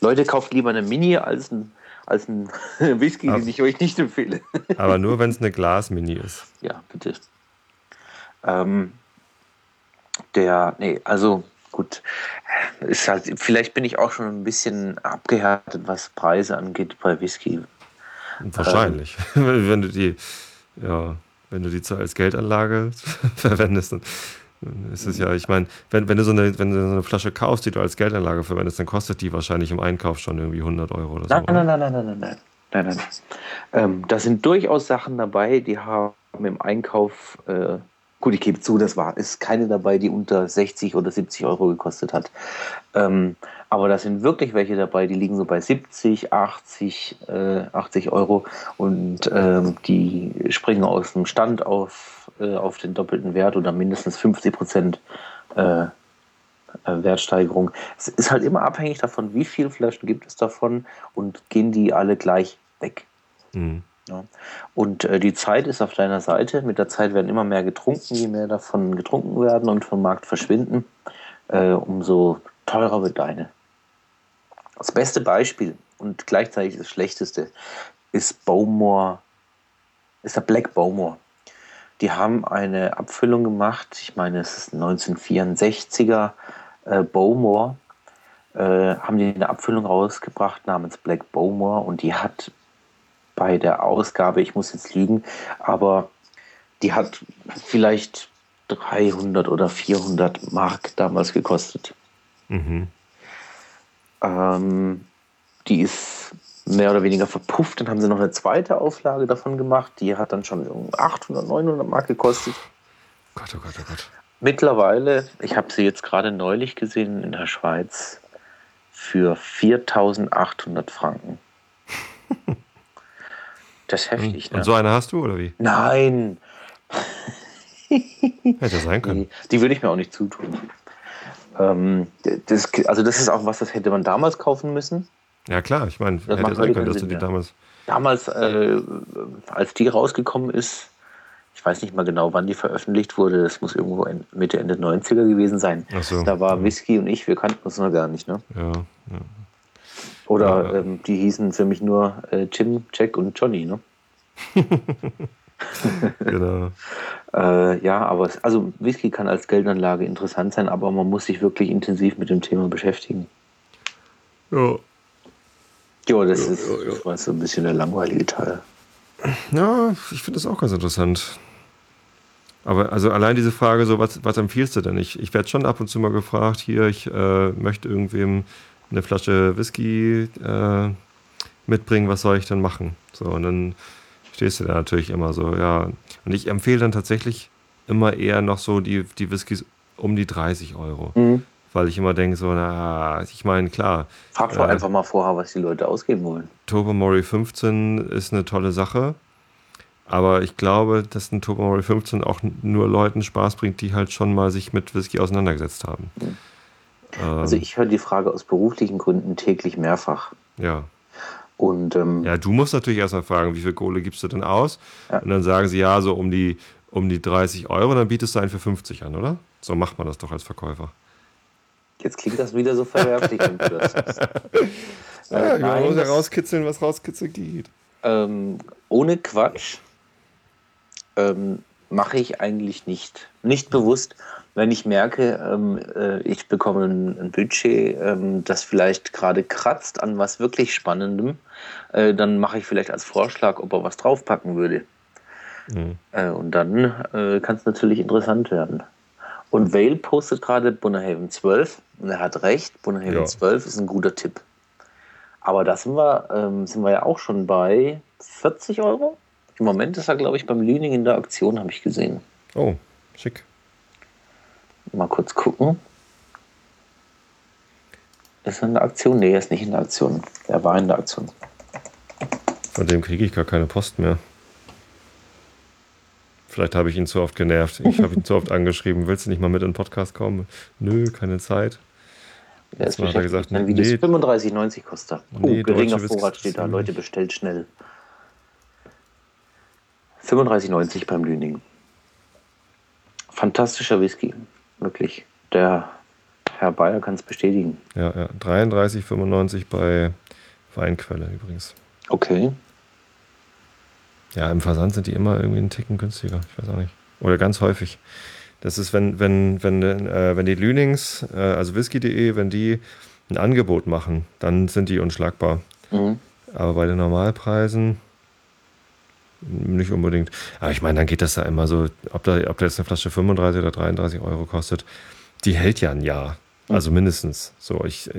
Leute, kauft lieber eine Mini als ein, als ein Whisky, Aber- den ich euch nicht empfehle. Aber nur, wenn es eine Glas-Mini ist. Ja, bitte. Ähm, der, nee, also gut. Ist halt, vielleicht bin ich auch schon ein bisschen abgehärtet, was Preise angeht bei Whisky. Wahrscheinlich. wenn du die, ja, wenn du die als Geldanlage verwendest, dann ist es ja, ich meine, wenn, wenn, du so eine, wenn du so eine Flasche kaufst, die du als Geldanlage verwendest, dann kostet die wahrscheinlich im Einkauf schon irgendwie 100 Euro oder so. Nein, nein, nein, nein, nein, nein, nein. nein, nein. Ähm, da sind durchaus Sachen dabei, die haben im Einkauf, äh, gut, ich gebe zu, das war, ist keine dabei, die unter 60 oder 70 Euro gekostet hat. Ähm, aber da sind wirklich welche dabei, die liegen so bei 70, 80, äh, 80 Euro und ähm, die springen aus dem Stand auf, äh, auf den doppelten Wert oder mindestens 50 Prozent äh, äh, Wertsteigerung. Es ist halt immer abhängig davon, wie viele Flaschen gibt es davon und gehen die alle gleich weg. Mhm. Ja. Und äh, die Zeit ist auf deiner Seite. Mit der Zeit werden immer mehr getrunken, je mehr davon getrunken werden und vom Markt verschwinden, äh, umso teurer wird deine. Das beste Beispiel und gleichzeitig das schlechteste ist Bowmore, ist der Black Bowmore. Die haben eine Abfüllung gemacht, ich meine, es ist 1964er äh, Bowmore, äh, haben die eine Abfüllung rausgebracht namens Black Bowmore und die hat bei der Ausgabe, ich muss jetzt lügen, aber die hat vielleicht 300 oder 400 Mark damals gekostet. Mhm. Ähm, die ist mehr oder weniger verpufft. Dann haben sie noch eine zweite Auflage davon gemacht. Die hat dann schon 800, 900 Mark gekostet. Gott, oh Gott, oh Gott. Mittlerweile, ich habe sie jetzt gerade neulich gesehen in der Schweiz, für 4800 Franken. Das ist heftig, ne? Und so eine hast du, oder wie? Nein. Hätte sein können. Die, die würde ich mir auch nicht zutun. Ähm, das, also das ist auch was, das hätte man damals kaufen müssen. Ja klar, ich meine, hätte sein können, dass du die ja. damals... Damals, äh, als die rausgekommen ist, ich weiß nicht mal genau, wann die veröffentlicht wurde, das muss irgendwo Mitte, Ende 90er gewesen sein. So, da war ja. Whisky und ich, wir kannten uns noch gar nicht, ne? Ja, ja. Oder ja, ähm, die hießen für mich nur äh, Jim, Jack und Johnny, ne? genau. äh, ja, aber es, also Whisky kann als Geldanlage interessant sein, aber man muss sich wirklich intensiv mit dem Thema beschäftigen. Ja. Ja, das ja, ist ja, ja. so ein bisschen der langweilige Teil. Ja, ich finde das auch ganz interessant. Aber also allein diese Frage, so was, was empfiehlst du denn? Ich, ich werde schon ab und zu mal gefragt, hier, ich äh, möchte irgendwem eine Flasche Whisky äh, mitbringen, was soll ich denn machen? So, und dann stehst du da natürlich immer so, ja. Und ich empfehle dann tatsächlich immer eher noch so die, die Whiskys um die 30 Euro. Mhm. Weil ich immer denke, so, na, ich meine, klar. Frag doch äh, einfach mal vorher, was die Leute ausgeben wollen. Tobermory 15 ist eine tolle Sache. Aber ich glaube, dass ein Tobermory 15 auch nur Leuten Spaß bringt, die halt schon mal sich mit Whisky auseinandergesetzt haben. Mhm. Also ich höre die Frage aus beruflichen Gründen täglich mehrfach. Ja. Und, ähm, ja, du musst natürlich erstmal fragen, wie viel Kohle gibst du denn aus? Ja. Und dann sagen sie, ja, so um die, um die 30 Euro, dann bietest du einen für 50 an, oder? So macht man das doch als Verkäufer. Jetzt klingt das wieder so verwerflich, wenn du das sagst. ja, äh, man muss ja rauskitzeln, was rauskitzeln geht. Ähm, ohne Quatsch ähm, mache ich eigentlich nicht. Nicht bewusst wenn ich merke, ähm, äh, ich bekomme ein, ein Budget, ähm, das vielleicht gerade kratzt an was wirklich Spannendem, äh, dann mache ich vielleicht als Vorschlag, ob er was draufpacken würde. Mhm. Äh, und dann äh, kann es natürlich interessant werden. Und Vale postet gerade Bunnerhaven 12 und er hat recht, Bunnerhaven ja. 12 ist ein guter Tipp. Aber da sind wir, ähm, sind wir ja auch schon bei 40 Euro. Im Moment ist er, glaube ich, beim Lüning in der Aktion, habe ich gesehen. Oh, schick. Mal kurz gucken. Ist er in der Aktion? Nee, er ist nicht in der Aktion. Er war in der Aktion. Von dem kriege ich gar keine Post mehr. Vielleicht habe ich ihn zu oft genervt. Ich habe ihn zu oft angeschrieben. Willst du nicht mal mit in den Podcast kommen? Nö, keine Zeit. Er ist hat er gesagt, nee, 35,90 kostet er. Oh, nee, geringer Vorrat steht da. Leute, bestellt schnell. 35,90 beim Lüning. Fantastischer Whisky wirklich. Der Herr Bayer kann es bestätigen. Ja, ja. 33,95 bei Weinquelle übrigens. Okay. Ja, im Versand sind die immer irgendwie einen Ticken günstiger. Ich weiß auch nicht. Oder ganz häufig. Das ist, wenn, wenn, wenn, äh, wenn die Lünings, äh, also whisky.de, wenn die ein Angebot machen, dann sind die unschlagbar. Mhm. Aber bei den Normalpreisen, nicht unbedingt. Aber ich meine, dann geht das ja immer so, ob da, ob da jetzt eine Flasche 35 oder 33 Euro kostet, die hält ja ein Jahr. Also mindestens. So, ich,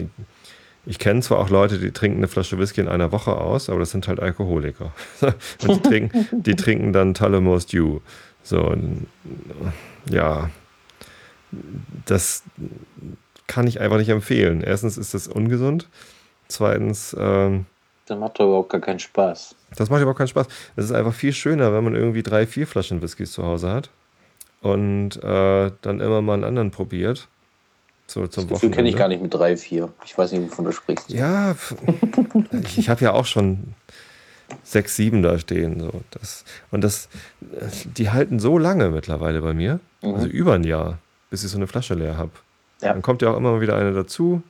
ich kenne zwar auch Leute, die trinken eine Flasche Whisky in einer Woche aus, aber das sind halt Alkoholiker. Und die trinken, die trinken dann Tullamore Dew. So, ja, das kann ich einfach nicht empfehlen. Erstens ist das ungesund. Zweitens, ähm, das macht doch überhaupt gar keinen Spaß. Das macht überhaupt keinen Spaß. Es ist einfach viel schöner, wenn man irgendwie drei, vier Flaschen Whiskys zu Hause hat und äh, dann immer mal einen anderen probiert. So zum das Gefühl kenne ich gar nicht mit drei, vier. Ich weiß nicht, wovon du sprichst. Ja, ich, ich habe ja auch schon sechs, sieben da stehen. So. Das, und das, die halten so lange mittlerweile bei mir, mhm. also über ein Jahr, bis ich so eine Flasche leer habe. Ja. Dann kommt ja auch immer mal wieder eine dazu.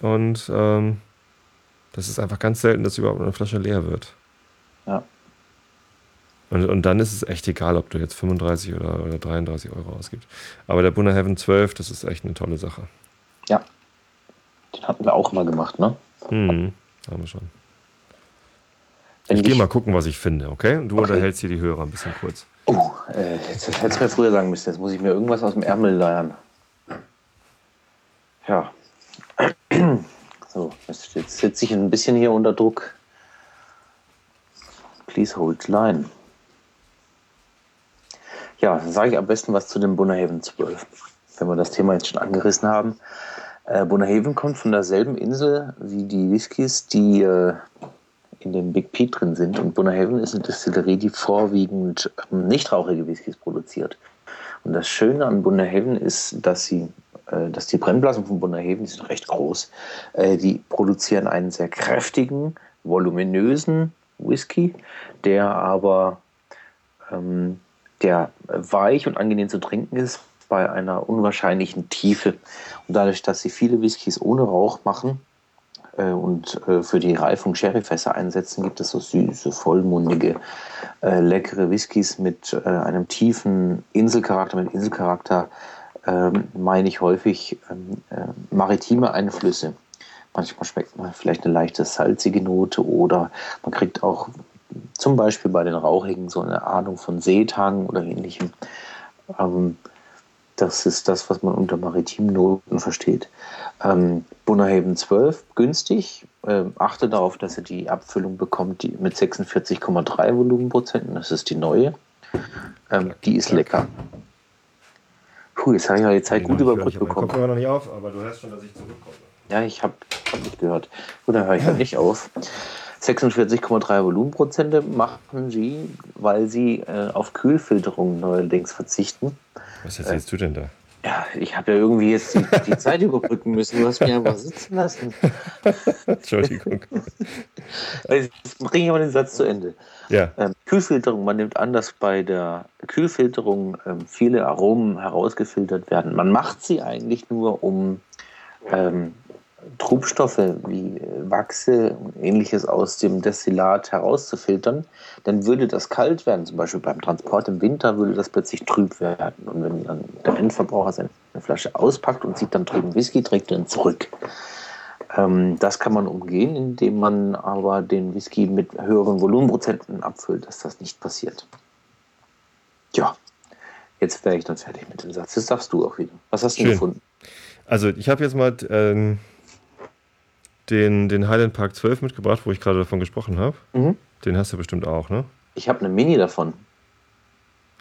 Und ähm, das ist einfach ganz selten, dass überhaupt eine Flasche leer wird. Ja. Und, und dann ist es echt egal, ob du jetzt 35 oder, oder 33 Euro ausgibst. Aber der Bunner Heaven 12, das ist echt eine tolle Sache. Ja. Den hatten wir auch mal gemacht, ne? Mhm, haben wir schon. Wenn ich gehe mal gucken, was ich finde, okay? Und du okay. unterhältst hier die Hörer ein bisschen kurz. Oh, äh, jetzt hättest du mir früher sagen müssen. Jetzt muss ich mir irgendwas aus dem Ärmel leiern. Ja. So, jetzt sitze ich ein bisschen hier unter Druck. Please hold line. Ja, dann sage ich am besten was zu dem Bunnerhaven 12, wenn wir das Thema jetzt schon angerissen haben. Äh, Bunnerhaven kommt von derselben Insel wie die Whiskys, die äh, in dem Big Pete drin sind. Und Bunnerhaven ist eine Distillerie, die vorwiegend ähm, nichtrauchige Whiskys produziert. Und das Schöne an Bunnerhaven ist, dass sie äh, dass die Brennblasen von Bunnerhaven, die sind recht groß, äh, die produzieren einen sehr kräftigen, voluminösen Whisky, der aber ähm, der weich und angenehm zu trinken ist bei einer unwahrscheinlichen Tiefe. Und dadurch, dass sie viele Whiskys ohne Rauch machen äh, und äh, für die Reifung Sherryfässer einsetzen, gibt es so süße, vollmundige, äh, leckere Whiskys mit äh, einem tiefen Inselcharakter, mit Inselcharakter, ähm, meine ich häufig ähm, äh, maritime Einflüsse. Manchmal schmeckt man vielleicht eine leichte salzige Note oder man kriegt auch zum Beispiel bei den Rauchigen so eine Ahnung von Seetang oder ähnlichem. Ähm, das ist das, was man unter maritimen Noten versteht. Ähm, Bunnerhaven 12, günstig. Ähm, achte darauf, dass ihr die Abfüllung bekommt die mit 46,3 Volumenprozenten. Das ist die neue. Ähm, die ist lecker. Puh, jetzt habe ich ja die Zeit gut überbrückt bekommen. Ich komme noch nicht auf, aber du hörst schon, dass ich zurückkomme. Ja, ich habe hab nicht gehört. Gut, dann höre ich halt nicht auf. 46,3 Volumenprozente machen sie, weil sie äh, auf Kühlfilterung neuerdings verzichten. Was erzählst äh, du denn da? Ja, ich habe ja irgendwie jetzt die, die Zeit überbrücken müssen. Du hast mich einfach sitzen lassen. Entschuldigung. Jetzt bringe ich aber den Satz zu Ende. Ja. Ähm, Kühlfilterung, man nimmt an, dass bei der Kühlfilterung ähm, viele Aromen herausgefiltert werden. Man macht sie eigentlich nur, um ähm, Trubstoffe wie Wachse und ähnliches aus dem Destillat herauszufiltern, dann würde das kalt werden. Zum Beispiel beim Transport im Winter würde das plötzlich trüb werden. Und wenn dann der Endverbraucher seine Flasche auspackt und sieht dann drüben Whisky, trägt er ihn zurück. Ähm, das kann man umgehen, indem man aber den Whisky mit höheren Volumenprozenten abfüllt, dass das nicht passiert. Ja, jetzt wäre ich dann fertig mit dem Satz. Jetzt darfst du auch wieder. Was hast du gefunden? Also ich habe jetzt mal ähm, den, den Highland Park 12 mitgebracht, wo ich gerade davon gesprochen habe. Mhm. Den hast du bestimmt auch, ne? Ich habe eine Mini davon.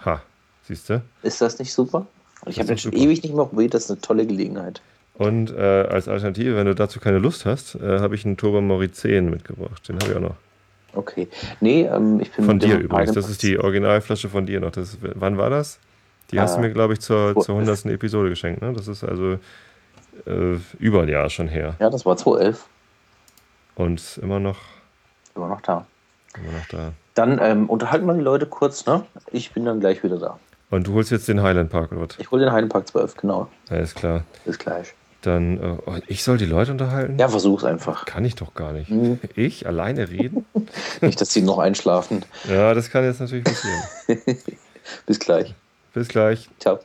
Ha, siehst du? Ist das nicht super? Ich habe den schon ewig nicht mehr probiert, das ist eine tolle Gelegenheit. Und äh, als Alternative, wenn du dazu keine Lust hast, äh, habe ich einen Turbo Mori 10 mitgebracht. Den habe ich auch noch. Okay. Nee, ähm, ich bin Von dir übrigens. Das ist die Originalflasche von dir noch. Das, wann war das? Die äh, hast du mir, glaube ich, zur, zur 100. Episode geschenkt. Ne? Das ist also äh, über ein Jahr schon her. Ja, das war 2011. Und immer noch. Immer noch da. Immer noch da. Dann ähm, unterhalten wir die Leute kurz, ne? Ich bin dann gleich wieder da. Und du holst jetzt den Highland Park, oder was? Ich hole den Highland Park 12, genau. Alles klar. Bis gleich. Dann, äh, oh, ich soll die Leute unterhalten? Ja, versuch's einfach. Kann ich doch gar nicht. Mhm. Ich alleine reden? nicht, dass sie noch einschlafen. Ja, das kann jetzt natürlich passieren. Bis gleich. Bis gleich. Ciao.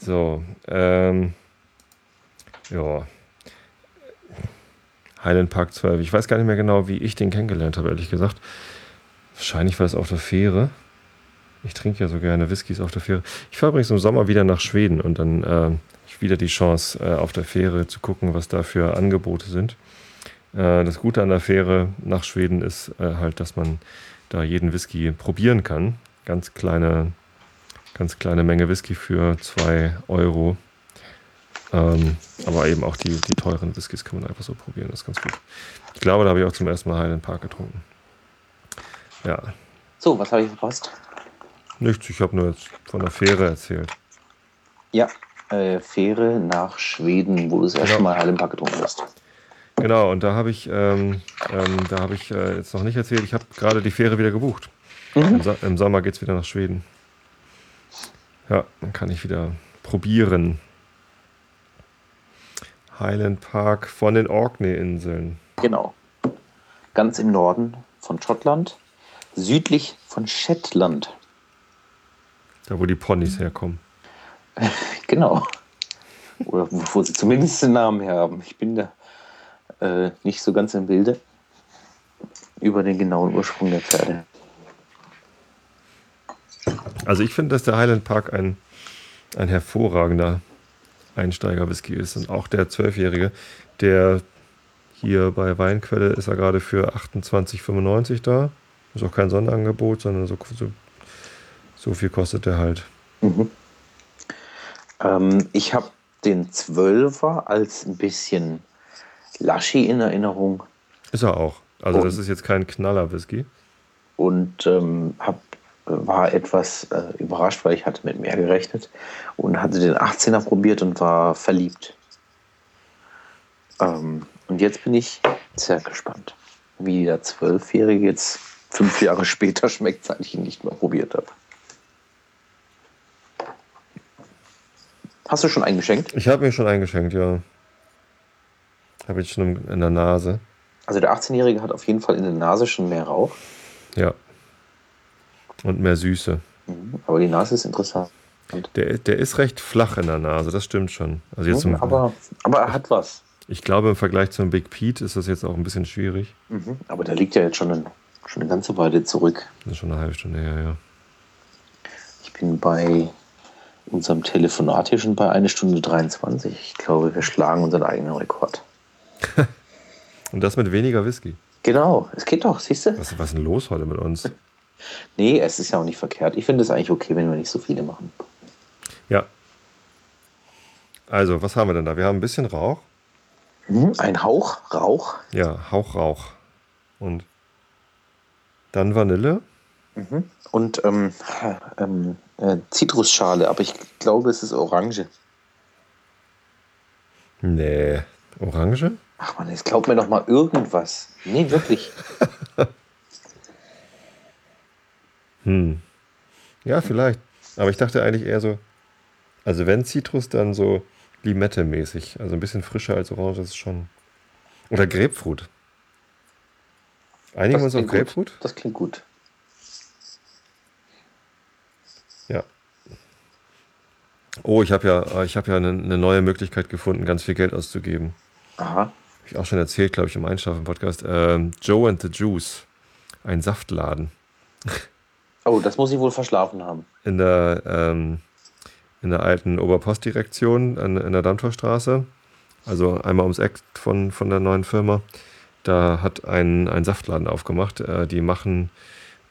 So, ähm, ja. Highland Park 12. Ich weiß gar nicht mehr genau, wie ich den kennengelernt habe, ehrlich gesagt. Wahrscheinlich war es auf der Fähre. Ich trinke ja so gerne Whiskys auf der Fähre. Ich fahre übrigens im Sommer wieder nach Schweden und dann äh, wieder die Chance, äh, auf der Fähre zu gucken, was da für Angebote sind. Äh, das Gute an der Fähre nach Schweden ist äh, halt, dass man da jeden Whisky probieren kann. Ganz kleine, ganz kleine Menge Whisky für 2 Euro. Ähm, aber eben auch die, die teuren Whiskys kann man einfach so probieren. Das ist ganz gut. Ich glaube, da habe ich auch zum ersten Mal Highland Park getrunken. Ja. So, was habe ich verpasst? Nichts, ich habe nur jetzt von der Fähre erzählt. Ja, äh, Fähre nach Schweden, wo du das erste genau. Mal Highland Park getrunken hast. Genau, und da habe ich, ähm, ähm, da habe ich äh, jetzt noch nicht erzählt, ich habe gerade die Fähre wieder gebucht. Mhm. Im, so Im, Sommer geht es wieder nach Schweden. Ja, dann kann ich wieder probieren. Highland Park von den Orkney-Inseln. Genau. Ganz im Norden von Schottland, südlich von Shetland. Da, wo die Ponys herkommen. genau. Oder wo sie zumindest den Namen her haben. Ich bin da äh, nicht so ganz im Bilde über den genauen Ursprung der Pferde. Also ich finde, dass der Highland Park ein, ein hervorragender Einsteiger-Whisky ist. Und auch der Zwölfjährige, der hier bei Weinquelle ist er gerade für 28,95 da. Ist auch kein Sonderangebot, sondern so, so, so viel kostet der halt. Mhm. Ähm, ich habe den Zwölfer als ein bisschen Laschi in Erinnerung. Ist er auch. Also und, das ist jetzt kein Knaller-Whisky. Und ähm, hab, war etwas äh, überrascht, weil ich hatte mit mehr gerechnet und hatte den 18er probiert und war verliebt. Ähm, und jetzt bin ich sehr gespannt, wie der Zwölfjährige jetzt fünf Jahre später schmeckt, seit ich ihn nicht mehr probiert habe. Hast du schon eingeschenkt? Ich habe mir schon eingeschenkt, ja. Habe ich schon in der Nase. Also der 18-Jährige hat auf jeden Fall in der Nase schon mehr Rauch. Ja. Und mehr Süße. Mhm. Aber die Nase ist interessant. Der, der ist recht flach in der Nase, das stimmt schon. Also jetzt mhm, aber, aber er hat was. Ich glaube, im Vergleich zum Big Pete ist das jetzt auch ein bisschen schwierig. Mhm, aber der liegt ja jetzt schon, ein, schon eine ganze Weile zurück. Das ist schon eine halbe Stunde her, ja. Ich bin bei unserem Telefonat hier schon bei 1 Stunde 23. Ich glaube, wir schlagen unseren eigenen Rekord. Und das mit weniger Whisky. Genau, es geht doch, siehst du? Was, was ist denn los heute mit uns? Nee, es ist ja auch nicht verkehrt. Ich finde es eigentlich okay, wenn wir nicht so viele machen. Ja. Also, was haben wir denn da? Wir haben ein bisschen Rauch. Mhm, ein Hauch Rauch. Ja, Hauch Rauch. Und dann Vanille. Mhm. Und ähm, ähm, äh, Zitrusschale, aber ich glaube, es ist Orange. Nee, Orange? Ach man, jetzt glaubt mir doch mal irgendwas. Nee, wirklich. hm. Ja, vielleicht. Aber ich dachte eigentlich eher so, also wenn Zitrus, dann so Limette-mäßig. Also ein bisschen frischer als Orange ist schon. Oder Grapefruit. Einigen wir uns auf Grapefruit? Gut. Das klingt gut. Ja. Oh, ich habe ja, ich hab ja eine, eine neue Möglichkeit gefunden, ganz viel Geld auszugeben. Aha. Habe ich auch schon erzählt, glaube ich, im Einschlafen-Podcast. Ähm, Joe and the Juice. Ein Saftladen. Oh, das muss ich wohl verschlafen haben. In der, ähm, in der alten Oberpostdirektion in, in der Dammtorstraße. Also einmal ums Eck von, von der neuen Firma. Da hat ein, ein Saftladen aufgemacht. Äh, die machen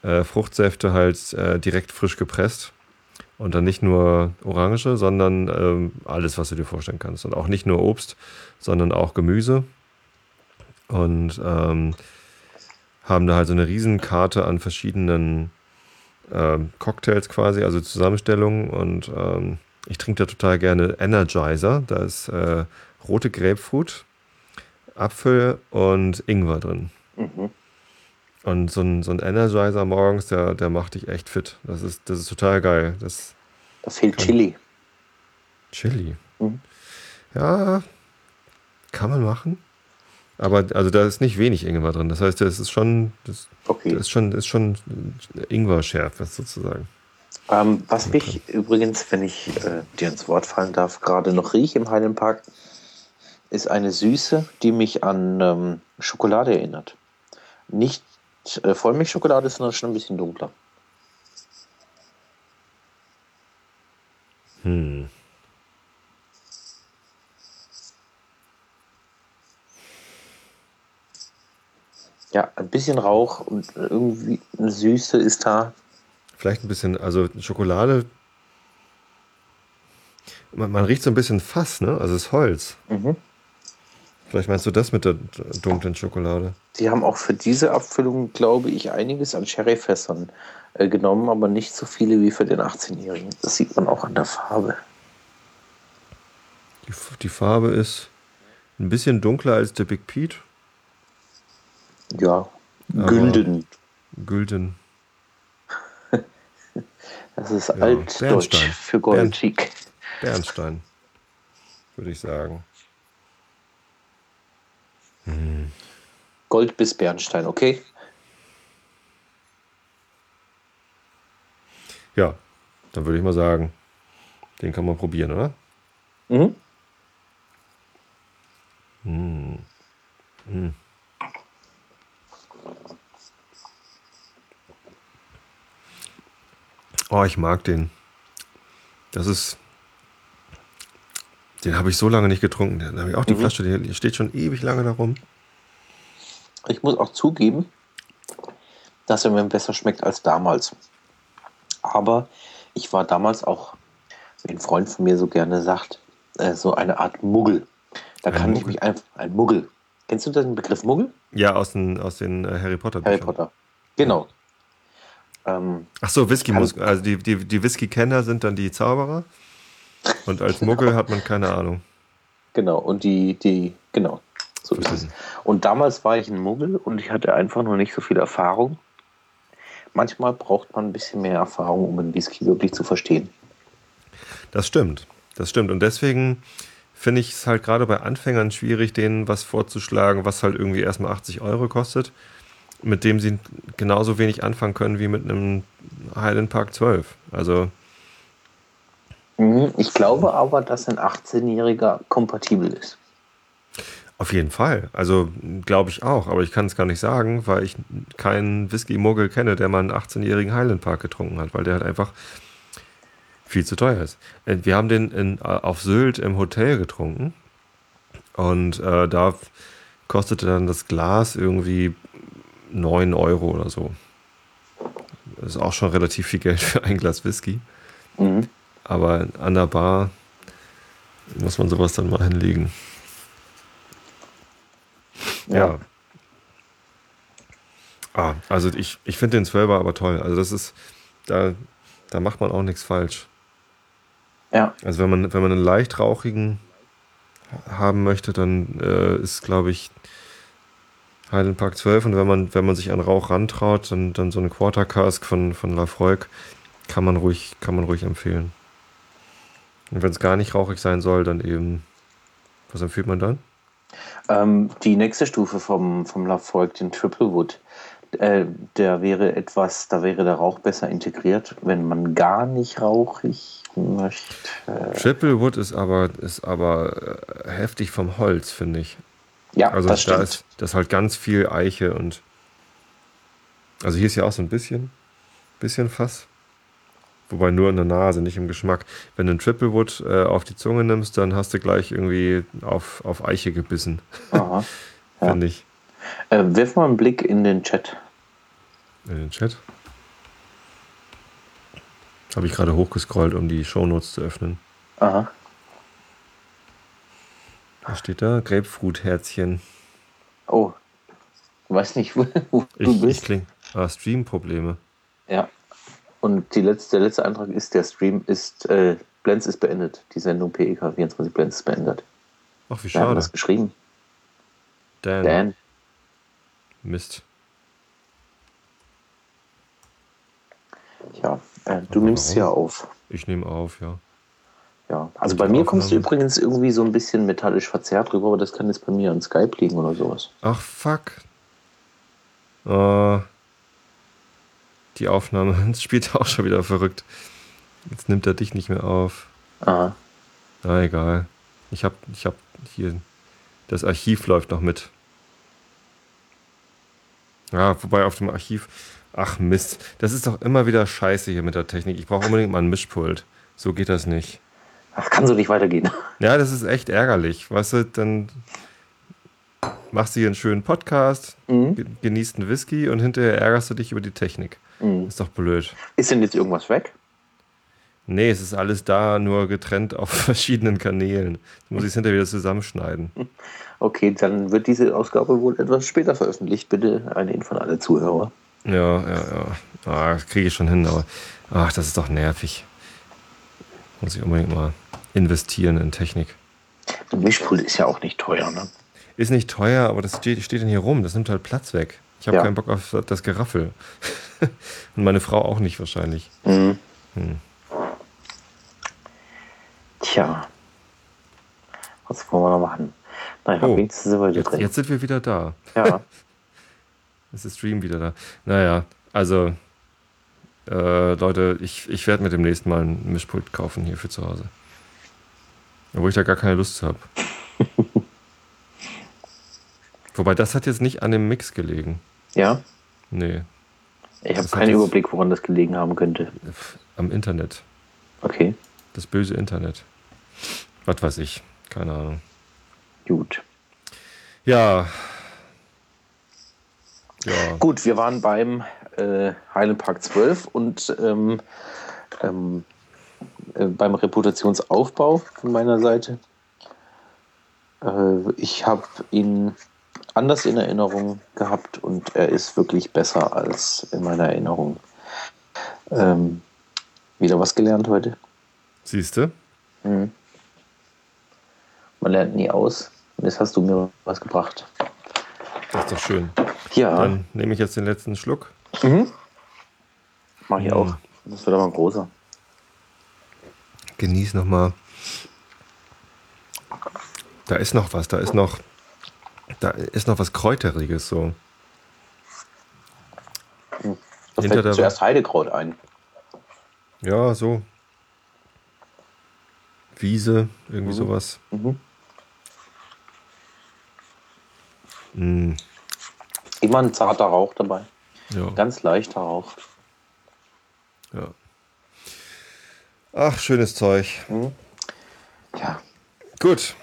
äh, Fruchtsäfte halt äh, direkt frisch gepresst. Und dann nicht nur Orange, sondern ähm, alles, was du dir vorstellen kannst. Und auch nicht nur Obst, sondern auch Gemüse. Und ähm, haben da halt so eine Riesenkarte an verschiedenen ähm, Cocktails quasi, also Zusammenstellungen. Und ähm, ich trinke da total gerne Energizer. Da ist äh, rote Grapefruit, Apfel und Ingwer drin. Mhm. Und so ein, so ein Energizer morgens, der, der macht dich echt fit. Das ist, das ist total geil. Das da fehlt kann, Chili. Chili? Mhm. Ja, kann man machen. Aber also da ist nicht wenig Ingwer drin. Das heißt, es ist schon, das, okay. das ist schon, ist schon Ingwer-Schärfe sozusagen. Ähm, was mich drin. übrigens, wenn ich äh, dir ins Wort fallen darf, gerade noch rieche im Highland Park, ist eine Süße, die mich an ähm, Schokolade erinnert. Nicht äh, Vollmilchschokolade noch schon ein bisschen dunkler. Hm. Ja, ein bisschen Rauch und irgendwie eine Süße ist da. Vielleicht ein bisschen, also Schokolade. Man, man riecht so ein bisschen Fass, ne? Also es ist Holz. Mhm. Vielleicht meinst du das mit der dunklen Schokolade? Die haben auch für diese Abfüllung, glaube ich, einiges an Sherryfässern äh, genommen, aber nicht so viele wie für den 18-Jährigen. Das sieht man auch an der Farbe. Die, die Farbe ist ein bisschen dunkler als der Big Pete. Ja, gülden. Gülden. Das ist ja, altdeutsch Bernstein. für Goldchic. Bernstein, würde ich sagen. Hm. Gold bis Bernstein, okay? Ja, dann würde ich mal sagen, den kann man probieren, oder? Mhm. Hm. Hm. Oh, ich mag den. Das ist. Den habe ich so lange nicht getrunken. Da habe ich auch die mhm. Flasche, die steht schon ewig lange darum. Ich muss auch zugeben, dass er mir besser schmeckt als damals. Aber ich war damals auch, wie ein Freund von mir so gerne sagt, äh, so eine Art Muggel. Da ein kann Muggel. ich mich einfach. Ein Muggel. Kennst du den Begriff Muggel? Ja, aus den, aus den äh, Harry Potter Büchern. Harry Potter. Genau. Ähm, Ach so, Whisky muss, also die, die, die Whisky-Kenner sind dann die Zauberer und als Muggel hat man keine Ahnung. Genau, und die, die, genau, so ist es. Und damals war ich ein Muggel und ich hatte einfach noch nicht so viel Erfahrung. Manchmal braucht man ein bisschen mehr Erfahrung, um einen Whisky wirklich zu verstehen. Das stimmt, das stimmt. Und deswegen finde ich es halt gerade bei Anfängern schwierig, denen was vorzuschlagen, was halt irgendwie erstmal 80 Euro kostet mit dem sie genauso wenig anfangen können wie mit einem Highland Park 12. Also. Mhm, ich glaube aber, dass ein 18-Jähriger kompatibel ist. Auf jeden Fall. Also glaube ich auch. Aber ich kann es gar nicht sagen, weil ich keinen Whisky-Muggel kenne, der mal einen 18-jährigen Highland Park getrunken hat, weil der halt einfach viel zu teuer ist. Äh, wir haben den in, äh, auf Sylt im Hotel getrunken. Und äh, da kostete dann das Glas irgendwie 9 Euro oder so. Das ist auch schon relativ viel Geld für ein Glas Whisky. Mhm. Aber an der Bar muss man sowas dann mal hinlegen. Ja. ja. Ah, also ich, ich finde den 12er aber toll. Also das ist, da, da macht man auch nichts falsch. Ja. Also wenn man, wenn man einen leicht rauchigen haben möchte, dann äh, ist, glaube ich, Highland Park 12 und wenn man, wenn man sich an Rauch rantraut, dann, dann so eine Quarter Cask von, von Lafroig kann man ruhig, kann man ruhig empfehlen. Und wenn es gar nicht rauchig sein soll, dann eben, was empfiehlt man dann? Ähm, die nächste Stufe vom, vom Lafroig, den Triple Wood, äh, der wäre etwas, da wäre der Rauch besser integriert, wenn man gar nicht rauchig möchte. Triple Wood ist aber, ist aber äh, heftig vom Holz, finde ich. Ja, also das da stimmt. ist das halt ganz viel Eiche und also hier ist ja auch so ein bisschen, bisschen Fass. Wobei nur in der Nase, nicht im Geschmack. Wenn du einen Triplewood äh, auf die Zunge nimmst, dann hast du gleich irgendwie auf, auf Eiche gebissen. Aha. Ja. Finde ich. Äh, wirf mal einen Blick in den Chat. In den Chat? Habe ich gerade hochgescrollt, um die Shownotes zu öffnen. Aha. Was steht da? Grapefruit-Herzchen. Oh. Ich weiß nicht, wo, wo ich, du bist. Ich kling. Ah, Stream-Probleme. Ja. Und die letzte, der letzte Antrag ist, der Stream ist, äh, Blends ist beendet. Die Sendung PEK 24 Blends ist beendet. Ach, wie schade. Wer hat das geschrieben? Dan. Dan. Mist. Ja, äh, du nimmst warum? ja auf. Ich nehme auf, ja. Ja, also bei mir kommst du übrigens irgendwie so ein bisschen metallisch verzerrt rüber, aber das kann jetzt bei mir an Skype liegen oder sowas. Ach, fuck. Uh, die Aufnahme spielt auch schon wieder verrückt. Jetzt nimmt er dich nicht mehr auf. Aha. Na, egal. Ich hab, ich hab hier, das Archiv läuft noch mit. Ja, wobei auf dem Archiv. Ach Mist, das ist doch immer wieder scheiße hier mit der Technik. Ich brauche unbedingt mal ein Mischpult. So geht das nicht. Das kann so nicht weitergehen. Ja, das ist echt ärgerlich. Weißt du, dann machst du hier einen schönen Podcast, Mhm. genießt einen Whisky und hinterher ärgerst du dich über die Technik. Mhm. Ist doch blöd. Ist denn jetzt irgendwas weg? Nee, es ist alles da, nur getrennt auf verschiedenen Kanälen. Jetzt muss ich es hinterher wieder zusammenschneiden. Okay, dann wird diese Ausgabe wohl etwas später veröffentlicht. Bitte eine Info an alle Zuhörer. Ja, ja, ja. Ah, das kriege ich schon hin, aber ach, das ist doch nervig. Muss ich unbedingt mal investieren in Technik. Ein Mischpult ist ja auch nicht teuer, ne? Ist nicht teuer, aber das steht, steht dann hier rum. Das nimmt halt Platz weg. Ich habe Ja. keinen Bock auf das Geraffel. Und meine Frau auch nicht wahrscheinlich. Mhm. Hm. Tja. Was wollen wir noch machen? Naja, Oh, Jetzt, drin. jetzt sind wir wieder da. Ja. Ist der Stream wieder da. Naja, also, äh, Leute, ich, ich werde mir demnächst mal ein Mischpult kaufen hier für zu Hause. Obwohl ich da gar keine Lust habe. Wobei, das hat jetzt nicht an dem Mix gelegen. ja. Nee, Ich habe keinen Überblick, woran das gelegen haben könnte. am Internet. Okay, Das böse Internet. Was weiß ich. Keine Ahnung. gut. Ja. Ja. Gut, wir waren beim äh, Highland Park 12 und ähm, ähm, äh, beim Reputationsaufbau von meiner Seite. Äh, ich habe ihn anders in Erinnerung gehabt und er ist wirklich besser als in meiner Erinnerung. Ähm, wieder was gelernt heute. Siehst du? Mhm. Man lernt nie aus. Und jetzt hast du mir was gebracht. Das ist doch schön. Ja, Dann nehme ich jetzt den letzten Schluck. mhm. mach ich Mhm. auch. Das wird aber ein großer. Genieß noch mal. Da ist noch was. Da ist noch. Da ist noch was Kräuteriges so. Da Hinter fällt zuerst Heidekraut ein. Ja, so. Wiese, irgendwie Mhm. sowas. Mhm. Mm, Immer ein zarter Rauch dabei. ja, Ganz leichter Rauch. ja. Ach, schönes Zeug. Ja, Gut,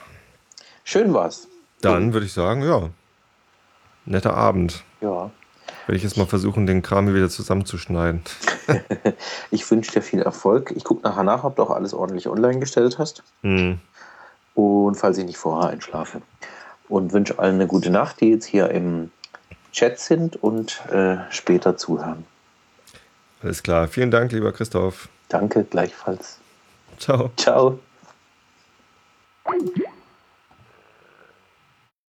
schön war's. dann würde ich sagen, ja. Netter Abend. Ja. Werde ich jetzt mal versuchen, den Kram hier wieder zusammenzuschneiden. Ich wünsche dir viel Erfolg. Ich gucke nachher nach, ob du auch alles ordentlich online gestellt hast. Hm. Und falls ich nicht vorher einschlafe. Und wünsche allen eine gute Nacht, die jetzt hier im Chat sind und äh, später zuhören. Alles klar. Vielen Dank, lieber Christoph. Danke, gleichfalls. Ciao. Ciao.